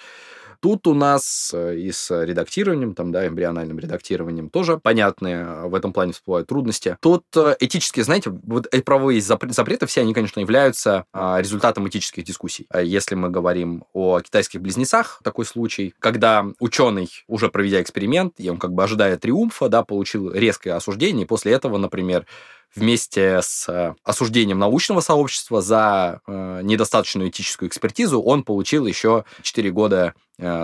Тут у нас э, и с редактированием, там, да, эмбриональным редактированием тоже понятные э, в этом плане всплывают трудности. Тут э, этические, знаете, вот эти правовые запреты все, они, конечно, являются а, результатом этических дискуссий. А если мы говорим о китайских близнецах, такой случай, когда ученый, уже проведя эксперимент, и он как бы ожидая триумфа, да, получил резкое осуждение, и после этого, например, вместе с осуждением научного сообщества за недостаточную этическую экспертизу он получил еще 4 года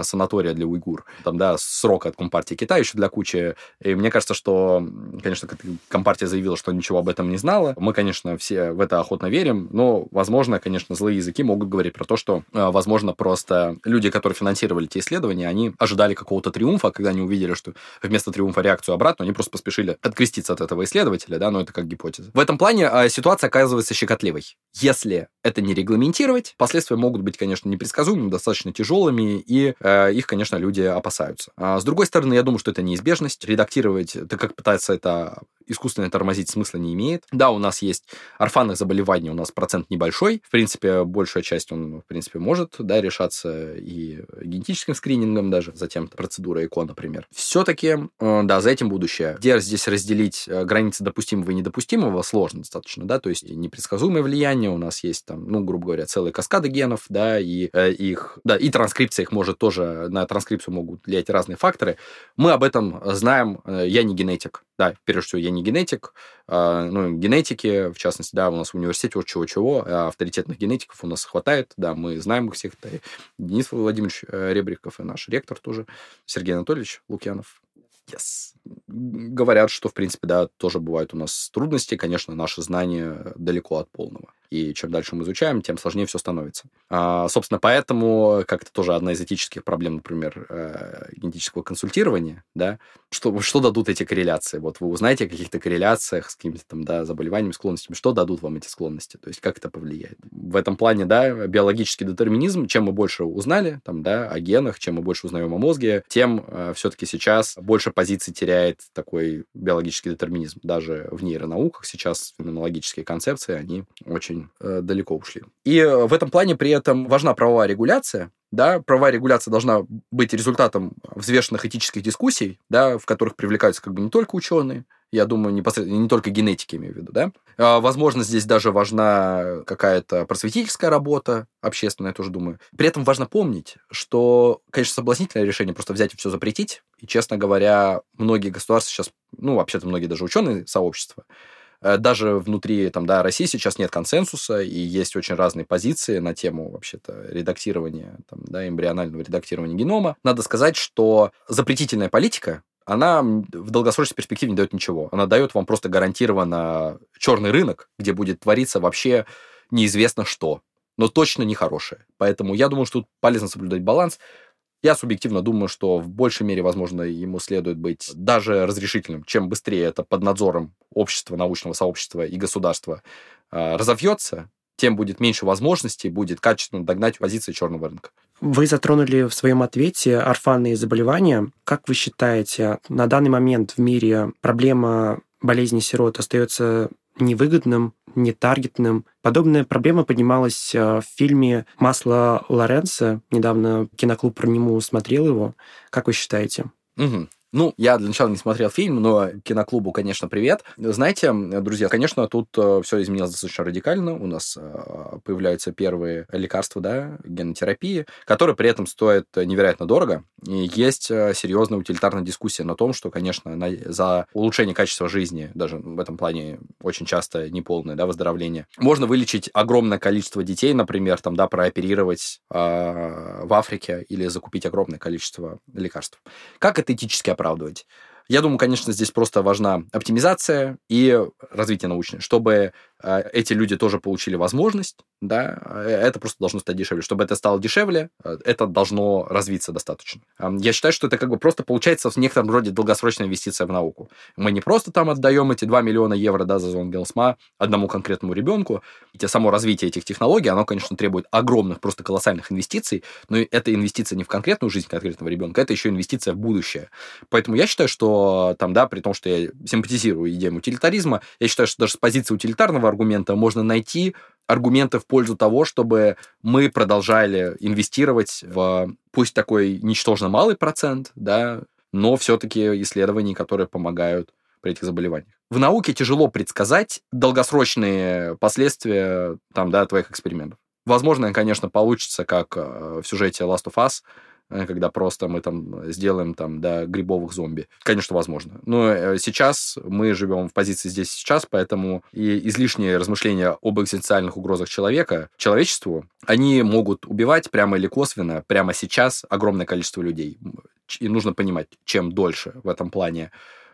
санатория для уйгур. Там, да, срок от Компартии Китая еще для кучи. И мне кажется, что, конечно, Компартия заявила, что ничего об этом не знала. Мы, конечно, все в это охотно верим, но, возможно, конечно, злые языки могут говорить про то, что, возможно, просто люди, которые финансировали те исследования, они ожидали какого-то триумфа, когда они увидели, что вместо триумфа реакцию обратно, они просто поспешили откреститься от этого исследователя, да, но это как гипотезы. В этом плане э, ситуация оказывается щекотливой. Если это не регламентировать, последствия могут быть, конечно, непредсказуемыми, достаточно тяжелыми, и э, их, конечно, люди опасаются. А с другой стороны, я думаю, что это неизбежность. Редактировать, так как пытается это искусственно тормозить смысла не имеет. Да, у нас есть орфанных заболеваний, у нас процент небольшой. В принципе, большая часть он, в принципе, может, да, решаться и генетическим скринингом даже, затем процедура ЭКО, например. Все-таки, э, да, за этим будущее. Где здесь разделить э, границы допустимого и недопустимого сложно достаточно, да, то есть непредсказуемое влияние, у нас есть там, ну, грубо говоря, целые каскады генов, да, и э, их, да, и транскрипция их может тоже, на транскрипцию могут влиять разные факторы. Мы об этом знаем, я не генетик, да, прежде всего, я не генетик, а, ну, генетики, в частности, да, у нас в университете вот чего-чего, а авторитетных генетиков у нас хватает, да, мы знаем их всех, да, Денис Владимирович э, Ребриков и наш ректор тоже, Сергей Анатольевич Лукьянов, Yes. Говорят, что, в принципе, да, тоже бывают у нас трудности. Конечно, наши знания далеко от полного. И чем дальше мы изучаем, тем сложнее все становится. А, собственно, поэтому, как это тоже одна из этических проблем, например, э, генетического консультирования, да, что, что дадут эти корреляции? Вот вы узнаете о каких-то корреляциях с какими-то там, да, заболеваниями, склонностями, что дадут вам эти склонности? То есть, как это повлияет? В этом плане, да, биологический детерминизм, чем мы больше узнали, там, да, о генах, чем мы больше узнаем о мозге, тем э, все-таки сейчас больше позиций теряет такой биологический детерминизм. Даже в нейронауках сейчас феноменологические концепции, они очень э, далеко ушли. И в этом плане при этом важна правовая регуляция, да, правовая регуляция должна быть результатом взвешенных этических дискуссий, да, в которых привлекаются как бы не только ученые, я думаю, непосредственно, не только генетики имею в виду, да. А, возможно, здесь даже важна какая-то просветительская работа общественная, я тоже думаю. При этом важно помнить, что, конечно, соблазнительное решение просто взять и все запретить. И, честно говоря, многие государства сейчас, ну, вообще-то многие даже ученые сообщества, э, даже внутри там, да, России сейчас нет консенсуса, и есть очень разные позиции на тему вообще-то редактирования, там, да, эмбрионального редактирования генома. Надо сказать, что запретительная политика, она в долгосрочной перспективе не дает ничего. Она дает вам просто гарантированно черный рынок, где будет твориться вообще неизвестно что, но точно не хорошее. Поэтому я думаю, что тут полезно соблюдать баланс. Я субъективно думаю, что в большей мере, возможно, ему следует быть даже разрешительным. Чем быстрее это под надзором общества, научного сообщества и государства э, разовьется, тем будет меньше возможностей, будет качественно догнать позиции черного рынка. Вы затронули в своем ответе орфанные заболевания. Как вы считаете, на данный момент в мире проблема болезни сирот остается невыгодным, нетаргетным. Подобная проблема поднималась э, в фильме «Масло Лоренцо». Недавно киноклуб про нему смотрел его. Как вы считаете? Угу. Ну, я для начала не смотрел фильм, но киноклубу, конечно, привет. Знаете, друзья, конечно, тут э, все изменилось достаточно радикально. У нас э, появляются первые лекарства, да, генотерапии, которые при этом стоят невероятно дорого. И есть э, серьезная утилитарная дискуссия на том, что, конечно, на, за улучшение качества жизни, даже в этом плане очень часто неполное да, выздоровление, можно вылечить огромное количество детей, например, там, да, прооперировать э, в Африке или закупить огромное количество лекарств. Как это этически оправдывать? Я думаю, конечно, здесь просто важна оптимизация и развитие научное, чтобы эти люди тоже получили возможность, да, э, это просто должно стать дешевле. Чтобы это стало дешевле, э, это должно развиться достаточно. Я считаю, что это как бы просто получается в некотором роде долгосрочная инвестиция в науку. Мы не просто там отдаем эти 2 миллиона евро да, за зон Гелсма одному конкретному ребенку, и само развитие этих технологий, оно, конечно, требует огромных, просто колоссальных инвестиций, но это инвестиция не в конкретную жизнь конкретного ребенка, это еще инвестиция в будущее. Поэтому я считаю, что там, да, при том, что я симпатизирую идеям утилитаризма, я считаю, что даже с позиции утилитарного аргумента можно найти аргументы в пользу того, чтобы мы продолжали инвестировать в пусть такой ничтожно малый процент, да, но все-таки исследований, которые помогают при этих заболеваниях. В науке тяжело предсказать долгосрочные последствия там, да, твоих экспериментов. Возможно, конечно, получится, как э, в сюжете Last of Us, когда просто мы там сделаем там, да, грибовых зомби. Конечно, возможно. Но э, сейчас мы живем в позиции здесь сейчас, поэтому и излишние размышления об экзистенциальных угрозах человека, человечеству, они могут убивать прямо или косвенно, прямо сейчас огромное количество людей. И нужно понимать, чем дольше в этом плане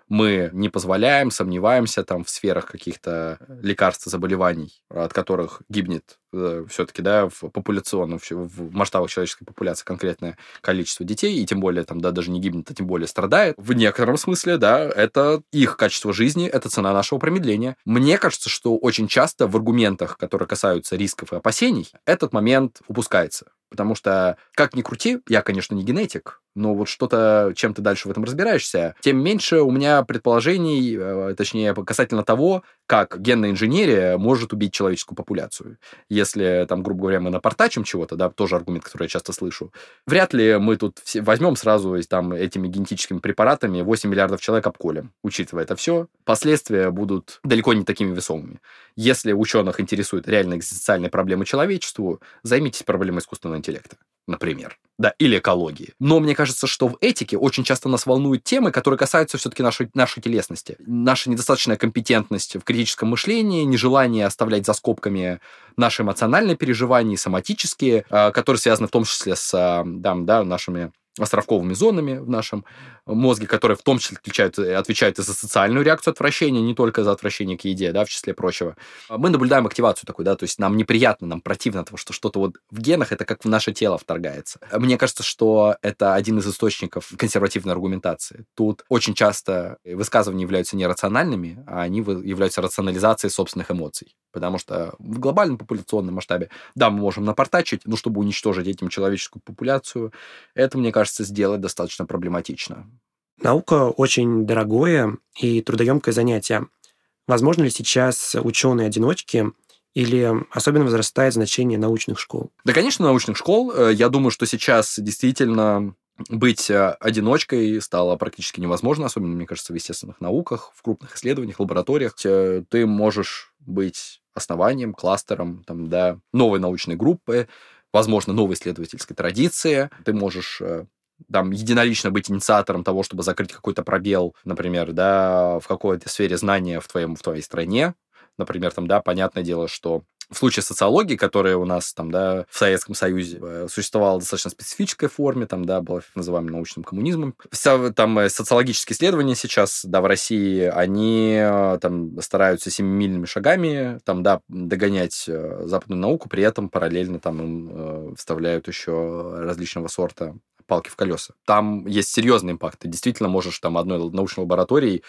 мы не позволяем, сомневаемся там в сферах каких-то лекарств, заболеваний, от которых гибнет э, все-таки, да, в популяционном, в масштабах человеческой популяции конкретное количество детей, и тем более там, да, даже не гибнет, а тем более страдает. В некотором смысле, да, это их качество жизни, это цена нашего промедления. Мне кажется, что очень часто в аргументах, которые касаются рисков и опасений, этот момент упускается. Потому что, как ни крути, я, конечно, не генетик, но вот что-то, чем ты дальше в этом разбираешься, тем меньше у меня предположений, э, точнее, касательно того, как генная инженерия может убить человеческую популяцию. Если, там, грубо говоря, мы напортачим чего-то, да, тоже аргумент, который я часто слышу, вряд ли мы тут все возьмем сразу там, этими генетическими препаратами 8 миллиардов человек обколем. Учитывая это все, последствия будут далеко не такими весомыми. Если ученых интересуют реально экзистенциальные проблемы человечеству, займитесь проблемой искусственного интеллекта например, да, или экологии. Но мне кажется, что в этике очень часто нас волнуют темы, которые касаются все-таки нашей, нашей телесности. Наша недостаточная компетентность в критическом мышлении, нежелание оставлять за скобками наши эмоциональные переживания, соматические, а, которые связаны в том числе с а, да, да, нашими островковыми зонами в нашем мозге, которые в том числе отвечают, отвечают и за социальную реакцию отвращения, не только за отвращение к еде, да, в числе прочего. Мы наблюдаем активацию такую, да, то есть нам неприятно, нам противно того, что что-то вот в генах, это как в наше тело вторгается. Мне кажется, что это один из источников консервативной аргументации. Тут очень часто высказывания являются не рациональными, а они являются рационализацией собственных эмоций. Потому что в глобальном популяционном масштабе, да, мы можем напортачить, но чтобы уничтожить этим человеческую популяцию, это, мне кажется, сделать достаточно проблематично. Наука очень дорогое и трудоемкое занятие. Возможно ли сейчас ученые-одиночки или особенно возрастает значение научных школ? Да, конечно, научных школ. Э, я думаю, что сейчас действительно быть э, одиночкой стало практически невозможно, особенно, мне кажется, в естественных науках, в крупных исследованиях, лабораториях. Э, ты можешь быть основанием, кластером там, да, новой научной группы, возможно, новой исследовательской традиции. Ты можешь там, единолично быть инициатором того, чтобы закрыть какой-то пробел, например, да, в какой-то сфере знания в, твоем, в твоей стране. Например, там, да, понятное дело, что в случае социологии, которая у нас там, да, в Советском Союзе э, существовала в достаточно специфической форме, там, да, была называемая научным коммунизмом. Вся там э, социологические исследования сейчас, да, в России, они э, там стараются семимильными шагами, там, да, догонять западную науку, при этом параллельно там им вставляют еще различного сорта палки в колеса. Там есть серьезный импакт. Ты действительно можешь там одной научной лабораторией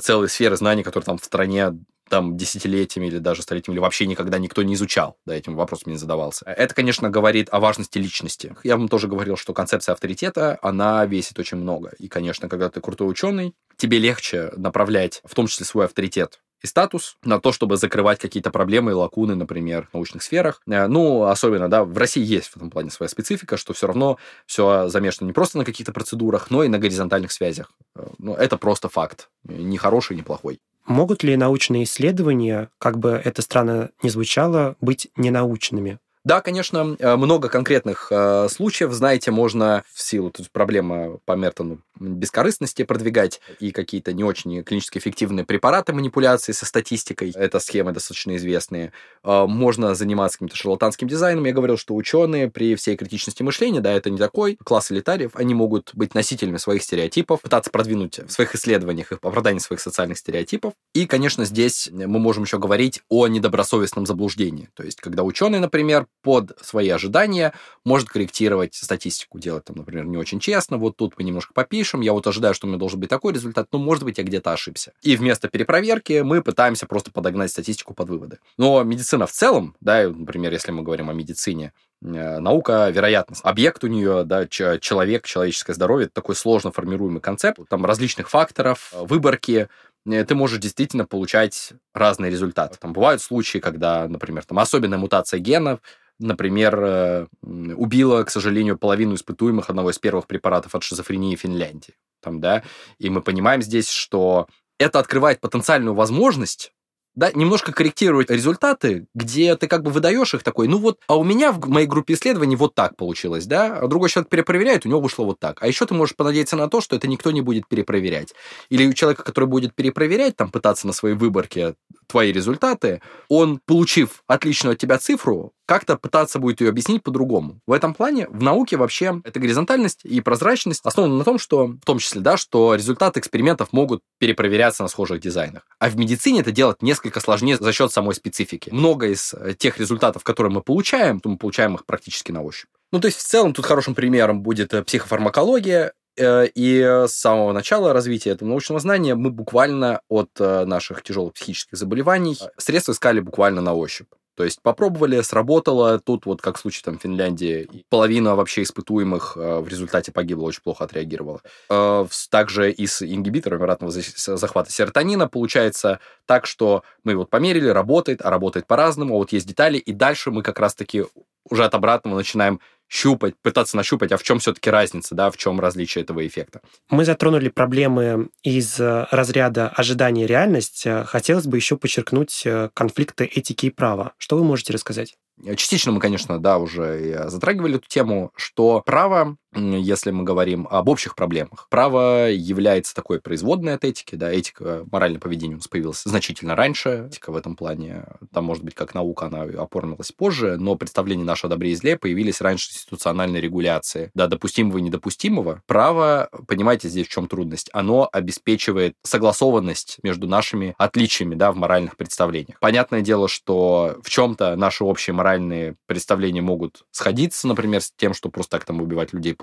целые сферы знаний, которые там в стране там десятилетиями или даже столетиями, или вообще никогда никто не изучал, да, этим вопросом не задавался. Это, конечно, говорит о важности личности. Я вам тоже говорил, что концепция авторитета, она весит очень много. И, конечно, когда ты крутой ученый, тебе легче направлять, в том числе свой авторитет, и статус на то, чтобы закрывать какие-то проблемы и лакуны, например, в научных сферах. Э, ну, особенно, да, в России есть в этом плане своя специфика, что все равно все замешано не просто на каких-то процедурах, но и на горизонтальных связях. Э, ну, это просто факт. Ни хороший, ни плохой. Могут ли научные исследования, как бы это странно ни звучало, быть ненаучными? Да, конечно, э, много конкретных э, случаев. Знаете, можно в силу тут проблема по Мертону бескорыстности продвигать и какие-то не очень клинически эффективные препараты манипуляции со статистикой. Это схемы достаточно известные. Э, можно заниматься каким-то шарлатанским дизайном. Я говорил, что ученые при всей критичности мышления, да, это не такой класс элитариев, они могут быть носителями своих стереотипов, пытаться продвинуть в своих исследованиях их оправдание своих социальных стереотипов. И, конечно, здесь мы можем еще говорить о недобросовестном заблуждении. То есть, когда ученый, например, под свои ожидания может корректировать статистику, делать там, например, не очень честно, вот тут мы немножко попишем, я вот ожидаю, что у меня должен быть такой результат, но, может быть, я где-то ошибся. И вместо перепроверки мы пытаемся просто подогнать статистику под выводы. Но медицина в целом, да, например, если мы говорим о медицине, э, наука вероятность. Объект у нее, да, человек, человеческое здоровье, это такой сложно формируемый концепт, там различных факторов, выборки, Э, ты можешь действительно получать разные результаты. Там бывают случаи, когда, например, там особенная мутация генов, например, э, убила, к сожалению, половину испытуемых одного из первых препаратов от шизофрении в Финляндии. Там, да? И мы понимаем здесь, что это открывает потенциальную возможность да, немножко корректировать результаты, где ты как бы выдаешь их такой, ну вот, а у меня в моей группе исследований вот так получилось, да, а другой человек перепроверяет, у него вышло вот так. А еще ты можешь понадеяться на то, что это никто не будет перепроверять. Или у человека, который будет перепроверять, там, пытаться на своей выборке твои результаты, он, получив отличную от тебя цифру, как-то пытаться будет ее объяснить по-другому. В этом плане в науке вообще эта горизонтальность и прозрачность основана на том, что, в том числе, да, что результаты экспериментов могут перепроверяться на схожих дизайнах. А в медицине это делать несколько сложнее за счет самой специфики. Много из э, тех результатов, которые мы получаем, то мы получаем их практически на ощупь. Ну, то есть, в целом, тут хорошим примером будет э, психофармакология, э, и с самого начала развития этого научного знания мы буквально от наших тяжелых психических заболеваний средства искали буквально на ощупь. То есть попробовали, сработало. Тут вот как в случае там Финляндии, половина вообще испытуемых э, в результате погибла, очень плохо отреагировала. Э, также и с ингибиторами обратного захвата серотонина получается так, что мы вот померили, работает, а работает по-разному, а вот есть детали, и дальше мы как раз-таки уже от обратного начинаем щупать, пытаться нащупать, а в чем все-таки разница, да, в чем различие этого эффекта. Мы затронули проблемы из э, разряда ожидания и реальность. Хотелось бы еще подчеркнуть э, конфликты этики и права. Что вы можете рассказать? Частично мы, конечно, да, уже затрагивали эту тему, что право если мы говорим об общих проблемах. Право является такой производной от этики, да, этика морального поведения у нас появилась значительно раньше, этика в этом плане, там, может быть, как наука, она оформилась позже, но представления нашего добре и зле появились раньше институциональной регуляции, да, допустимого и недопустимого. Право, понимаете, здесь в чем трудность, оно обеспечивает согласованность между нашими отличиями, да, в моральных представлениях. Понятное дело, что в чем-то наши общие моральные представления могут сходиться, например, с тем, что просто так там убивать людей.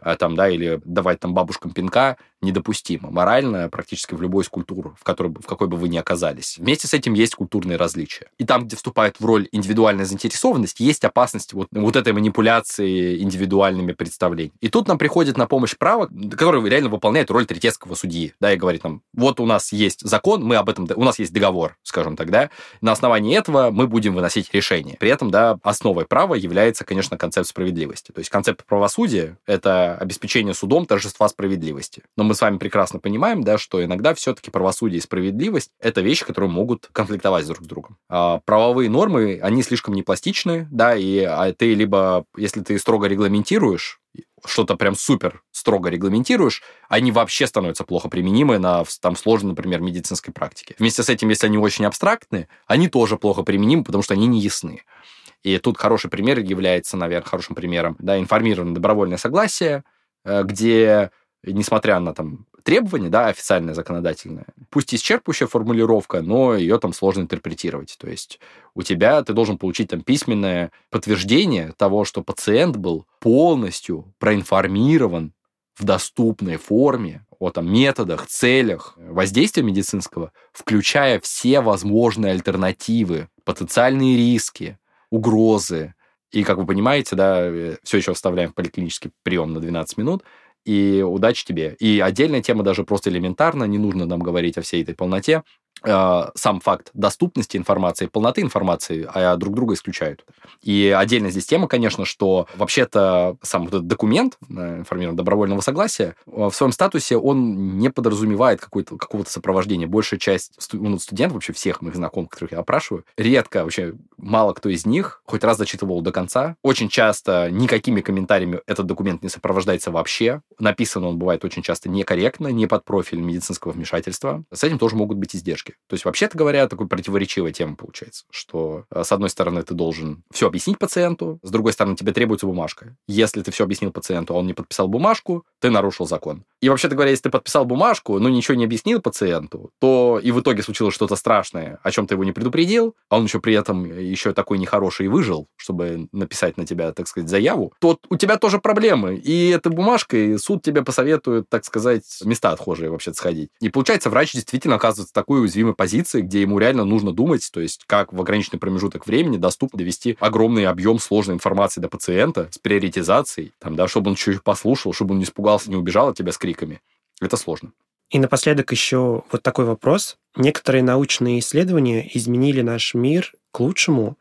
А там, да, или давать там бабушкам пинка недопустимо. Морально практически в любой из культур, в, которой, в какой бы вы ни оказались. Вместе с этим есть культурные различия. И там, где вступает в роль индивидуальная заинтересованность, есть опасность вот, вот этой манипуляции индивидуальными представлениями. И тут нам приходит на помощь право, которое реально выполняет роль третейского судьи, да, и говорит нам, вот у нас есть закон, мы об этом, у нас есть договор, скажем так, да, на основании этого мы будем выносить решение. При этом, да, основой права является, конечно, концепт справедливости. То есть концепт правосудия — это обеспечение судом торжества справедливости. Но мы с вами прекрасно понимаем, да, что иногда все-таки правосудие и справедливость — это вещи, которые могут конфликтовать друг с другом. А правовые нормы, они слишком непластичны, да, и а ты либо, если ты строго регламентируешь, что-то прям супер строго регламентируешь, они вообще становятся плохо применимы на там сложной, например, медицинской практике. Вместе с этим, если они очень абстрактны, они тоже плохо применимы, потому что они не ясны. И тут хороший пример является, наверное, хорошим примером, да, информированное добровольное согласие, э, где, несмотря на там требования, да, официальное законодательное, пусть исчерпывающая формулировка, но ее там сложно интерпретировать. То есть у тебя ты должен получить там письменное подтверждение того, что пациент был полностью проинформирован в доступной форме о там, методах, целях воздействия медицинского, включая все возможные альтернативы, потенциальные риски, угрозы. И, как вы понимаете, да, э, все еще вставляем в поликлинический прием на 12 минут, и удачи тебе. И отдельная тема даже просто элементарно, не нужно нам говорить о всей этой полноте, сам факт доступности информации, полноты информации а друг друга исключают. И отдельно здесь тема, конечно, что вообще-то сам вот этот документ э, информированного добровольного согласия в своем статусе он не подразумевает какого-то сопровождения. Большая часть ну, студентов, вообще всех моих знакомых, которых я опрашиваю, редко, вообще мало кто из них хоть раз зачитывал до конца. Очень часто никакими комментариями этот документ не сопровождается вообще. Написан он бывает очень часто некорректно, не под профиль медицинского вмешательства. С этим тоже могут быть издержки ошибки. То есть, вообще-то говоря, такой противоречивая тема получается, что э, с одной стороны ты должен все объяснить пациенту, с другой стороны тебе требуется бумажка. Если ты все объяснил пациенту, а он не подписал бумажку, ты нарушил закон. И вообще-то говоря, если ты подписал бумажку, но ничего не объяснил пациенту, то и в итоге случилось что-то страшное, о чем ты его не предупредил, а он еще при этом еще такой нехороший выжил, чтобы написать на тебя, так сказать, заяву, то у тебя тоже проблемы. И эта бумажка, и суд тебе посоветует, так сказать, места отхожие вообще сходить. И получается, врач действительно оказывается такой уязвимой уязвимой позиции, где ему реально нужно думать, то есть как в ограниченный промежуток времени доступно довести огромный объем сложной информации до пациента с приоритизацией, там, да, чтобы он чуть послушал, чтобы он не испугался, не убежал от тебя с криками. Это сложно. И напоследок еще вот такой вопрос. Некоторые научные исследования изменили наш мир к лучшему,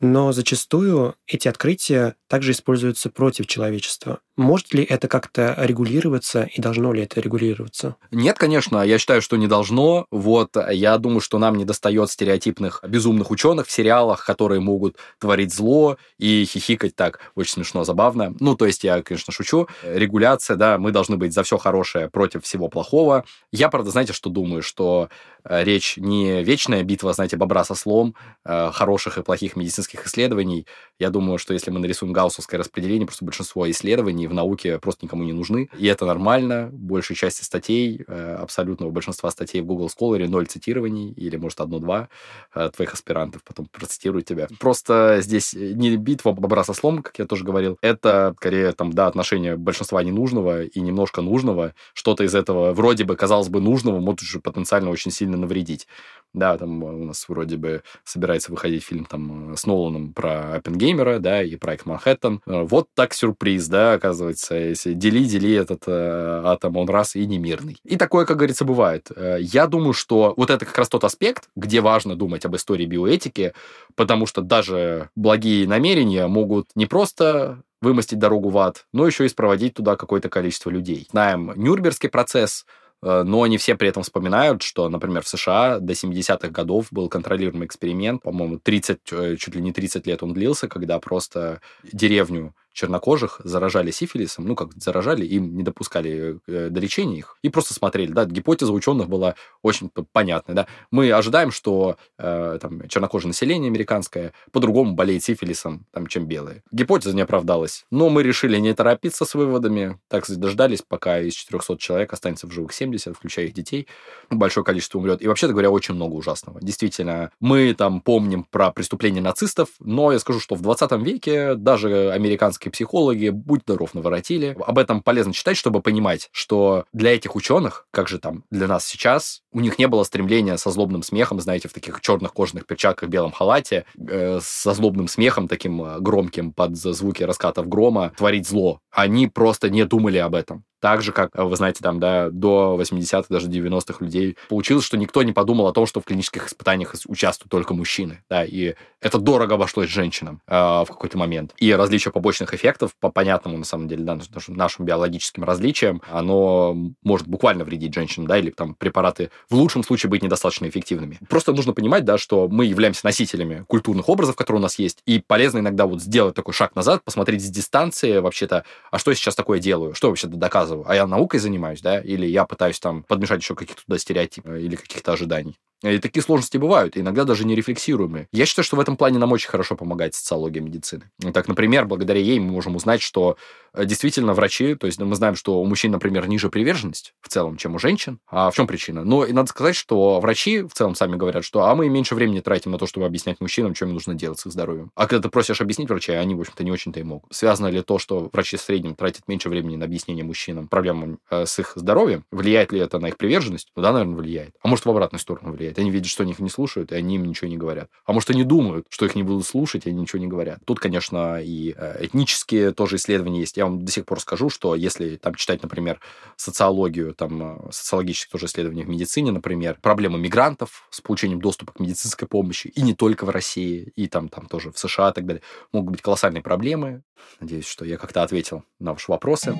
но зачастую эти открытия также используются против человечества. Может ли это как-то регулироваться и должно ли это регулироваться? Нет, конечно, я считаю, что не должно. Вот, я думаю, что нам не достает стереотипных безумных ученых в сериалах, которые могут творить зло и хихикать так очень смешно, забавно. Ну, то есть я, конечно, шучу. Регуляция, да, мы должны быть за все хорошее против всего плохого. Я, правда, знаете, что думаю, что э, речь не вечная битва, знаете, бобра со слом, э, хороших и плохих медицинских исследований. Я думаю, что если мы нарисуем гауссовское распределение, просто большинство исследований в науке просто никому не нужны. И это нормально. Большей части статей, э, абсолютного большинства статей в Google Scholar ноль цитирований, или, может, одно-два э, твоих аспирантов потом процитируют тебя. Просто здесь не битва бобра со слом, как я тоже говорил, это, скорее, там, да, отношение большинства ненужного и немножко нужного. Что-то из этого вроде бы, казалось бы, нужного может уже потенциально очень сильно навредить. Да, там у нас вроде бы собирается выходить фильм там с Ноланом про Оппенгеймера, да, и проект Манхэттен. Вот так сюрприз, да, оказывается если дели, дели этот э, атом, он раз и не мирный. И такое, как говорится, бывает. Э, я думаю, что вот это как раз тот аспект, где важно думать об истории биоэтики, потому что даже благие намерения могут не просто вымостить дорогу в ад, но еще и спроводить туда какое-то количество людей. Знаем Нюрнбергский процесс, э, но не все при этом вспоминают, что, например, в США до 70-х годов был контролируемый эксперимент, по-моему, 30, э, чуть ли не 30 лет он длился, когда просто деревню чернокожих заражали сифилисом, ну, как заражали, им не допускали э, до лечения их, и просто смотрели, да, гипотеза ученых была очень понятная, да. Мы ожидаем, что э, там, чернокожее население американское по-другому болеет сифилисом, там, чем белые. Гипотеза не оправдалась, но мы решили не торопиться с выводами, так дождались, пока из 400 человек останется в живых 70, включая их детей, большое количество умрет. И вообще-то говоря, очень много ужасного. Действительно, мы там помним про преступления нацистов, но я скажу, что в 20 веке даже американские американские психологи, будь здоров, наворотили. Об этом полезно читать, чтобы понимать, что для этих ученых, как же там для нас сейчас, у них не было стремления со злобным смехом, знаете, в таких черных кожаных перчатках, белом халате, э, со злобным смехом таким э, громким под звуки раскатов грома творить зло. Они просто не думали об этом. Так же, как, вы знаете, там, да, до 80-х, даже 90-х людей получилось, что никто не подумал о том, что в клинических испытаниях участвуют только мужчины, да, и это дорого обошлось женщинам э, в какой-то момент. И различие побочных эффектов, по понятному, на самом деле, да, нашим, нашим биологическим различиям, оно может буквально вредить женщинам, да, или там препараты в лучшем случае быть недостаточно эффективными. Просто нужно понимать, да, что мы являемся носителями культурных образов, которые у нас есть, и полезно иногда вот сделать такой шаг назад, посмотреть с дистанции вообще-то, а что я сейчас такое делаю, что вообще-то доказываю, а я наукой занимаюсь, да, или я пытаюсь там подмешать еще каких-то туда стереотипов или каких-то ожиданий. И такие сложности бывают, иногда даже нерефлексируемые. Я считаю, что в этом плане нам очень хорошо помогает социология медицины. Так, например, благодаря ей мы можем узнать, что э, действительно врачи, то есть мы знаем, что у мужчин, например, ниже приверженность в целом, чем у женщин. А в чем причина? Но и надо сказать, что врачи в целом сами говорят, что а мы меньше времени тратим на то, чтобы объяснять мужчинам, что им нужно делать с их здоровьем. А когда ты просишь объяснить врачей, они, в общем-то, не очень-то и могут. Связано ли то, что врачи в среднем тратят меньше времени на объяснение мужчинам проблемам э, с их здоровьем? Влияет ли это на их приверженность? Ну да, наверное, влияет. А может, в обратную сторону влияет. Они видят, что они их не слушают, и они им ничего не говорят. А может, они думают, что их не будут слушать, и они ничего не говорят. Тут, конечно, и э, этнические тоже исследования есть. Я вам до сих пор скажу, что если там читать, например, социологию, там э, социологические тоже исследования в медицине, например, проблемы мигрантов с получением доступа к медицинской помощи, и не только в России, и там, там тоже в США и так далее, могут быть колоссальные проблемы. Надеюсь, что я как-то ответил на ваши вопросы.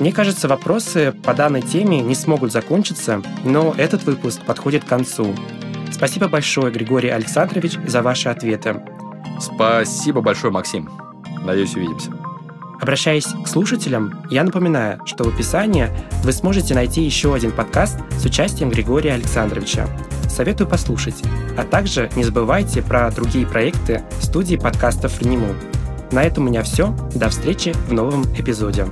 Мне кажется, вопросы по данной теме не смогут закончиться, но этот выпуск подходит к концу. Спасибо большое, Григорий Александрович, за ваши ответы. Спасибо большое, Максим. Надеюсь, увидимся. Обращаясь к слушателям, я напоминаю, что в описании вы сможете найти еще один подкаст с участием Григория Александровича. Советую послушать. А также не забывайте про другие проекты студии подкастов «Ренему». На этом у меня все. До встречи в новом эпизоде.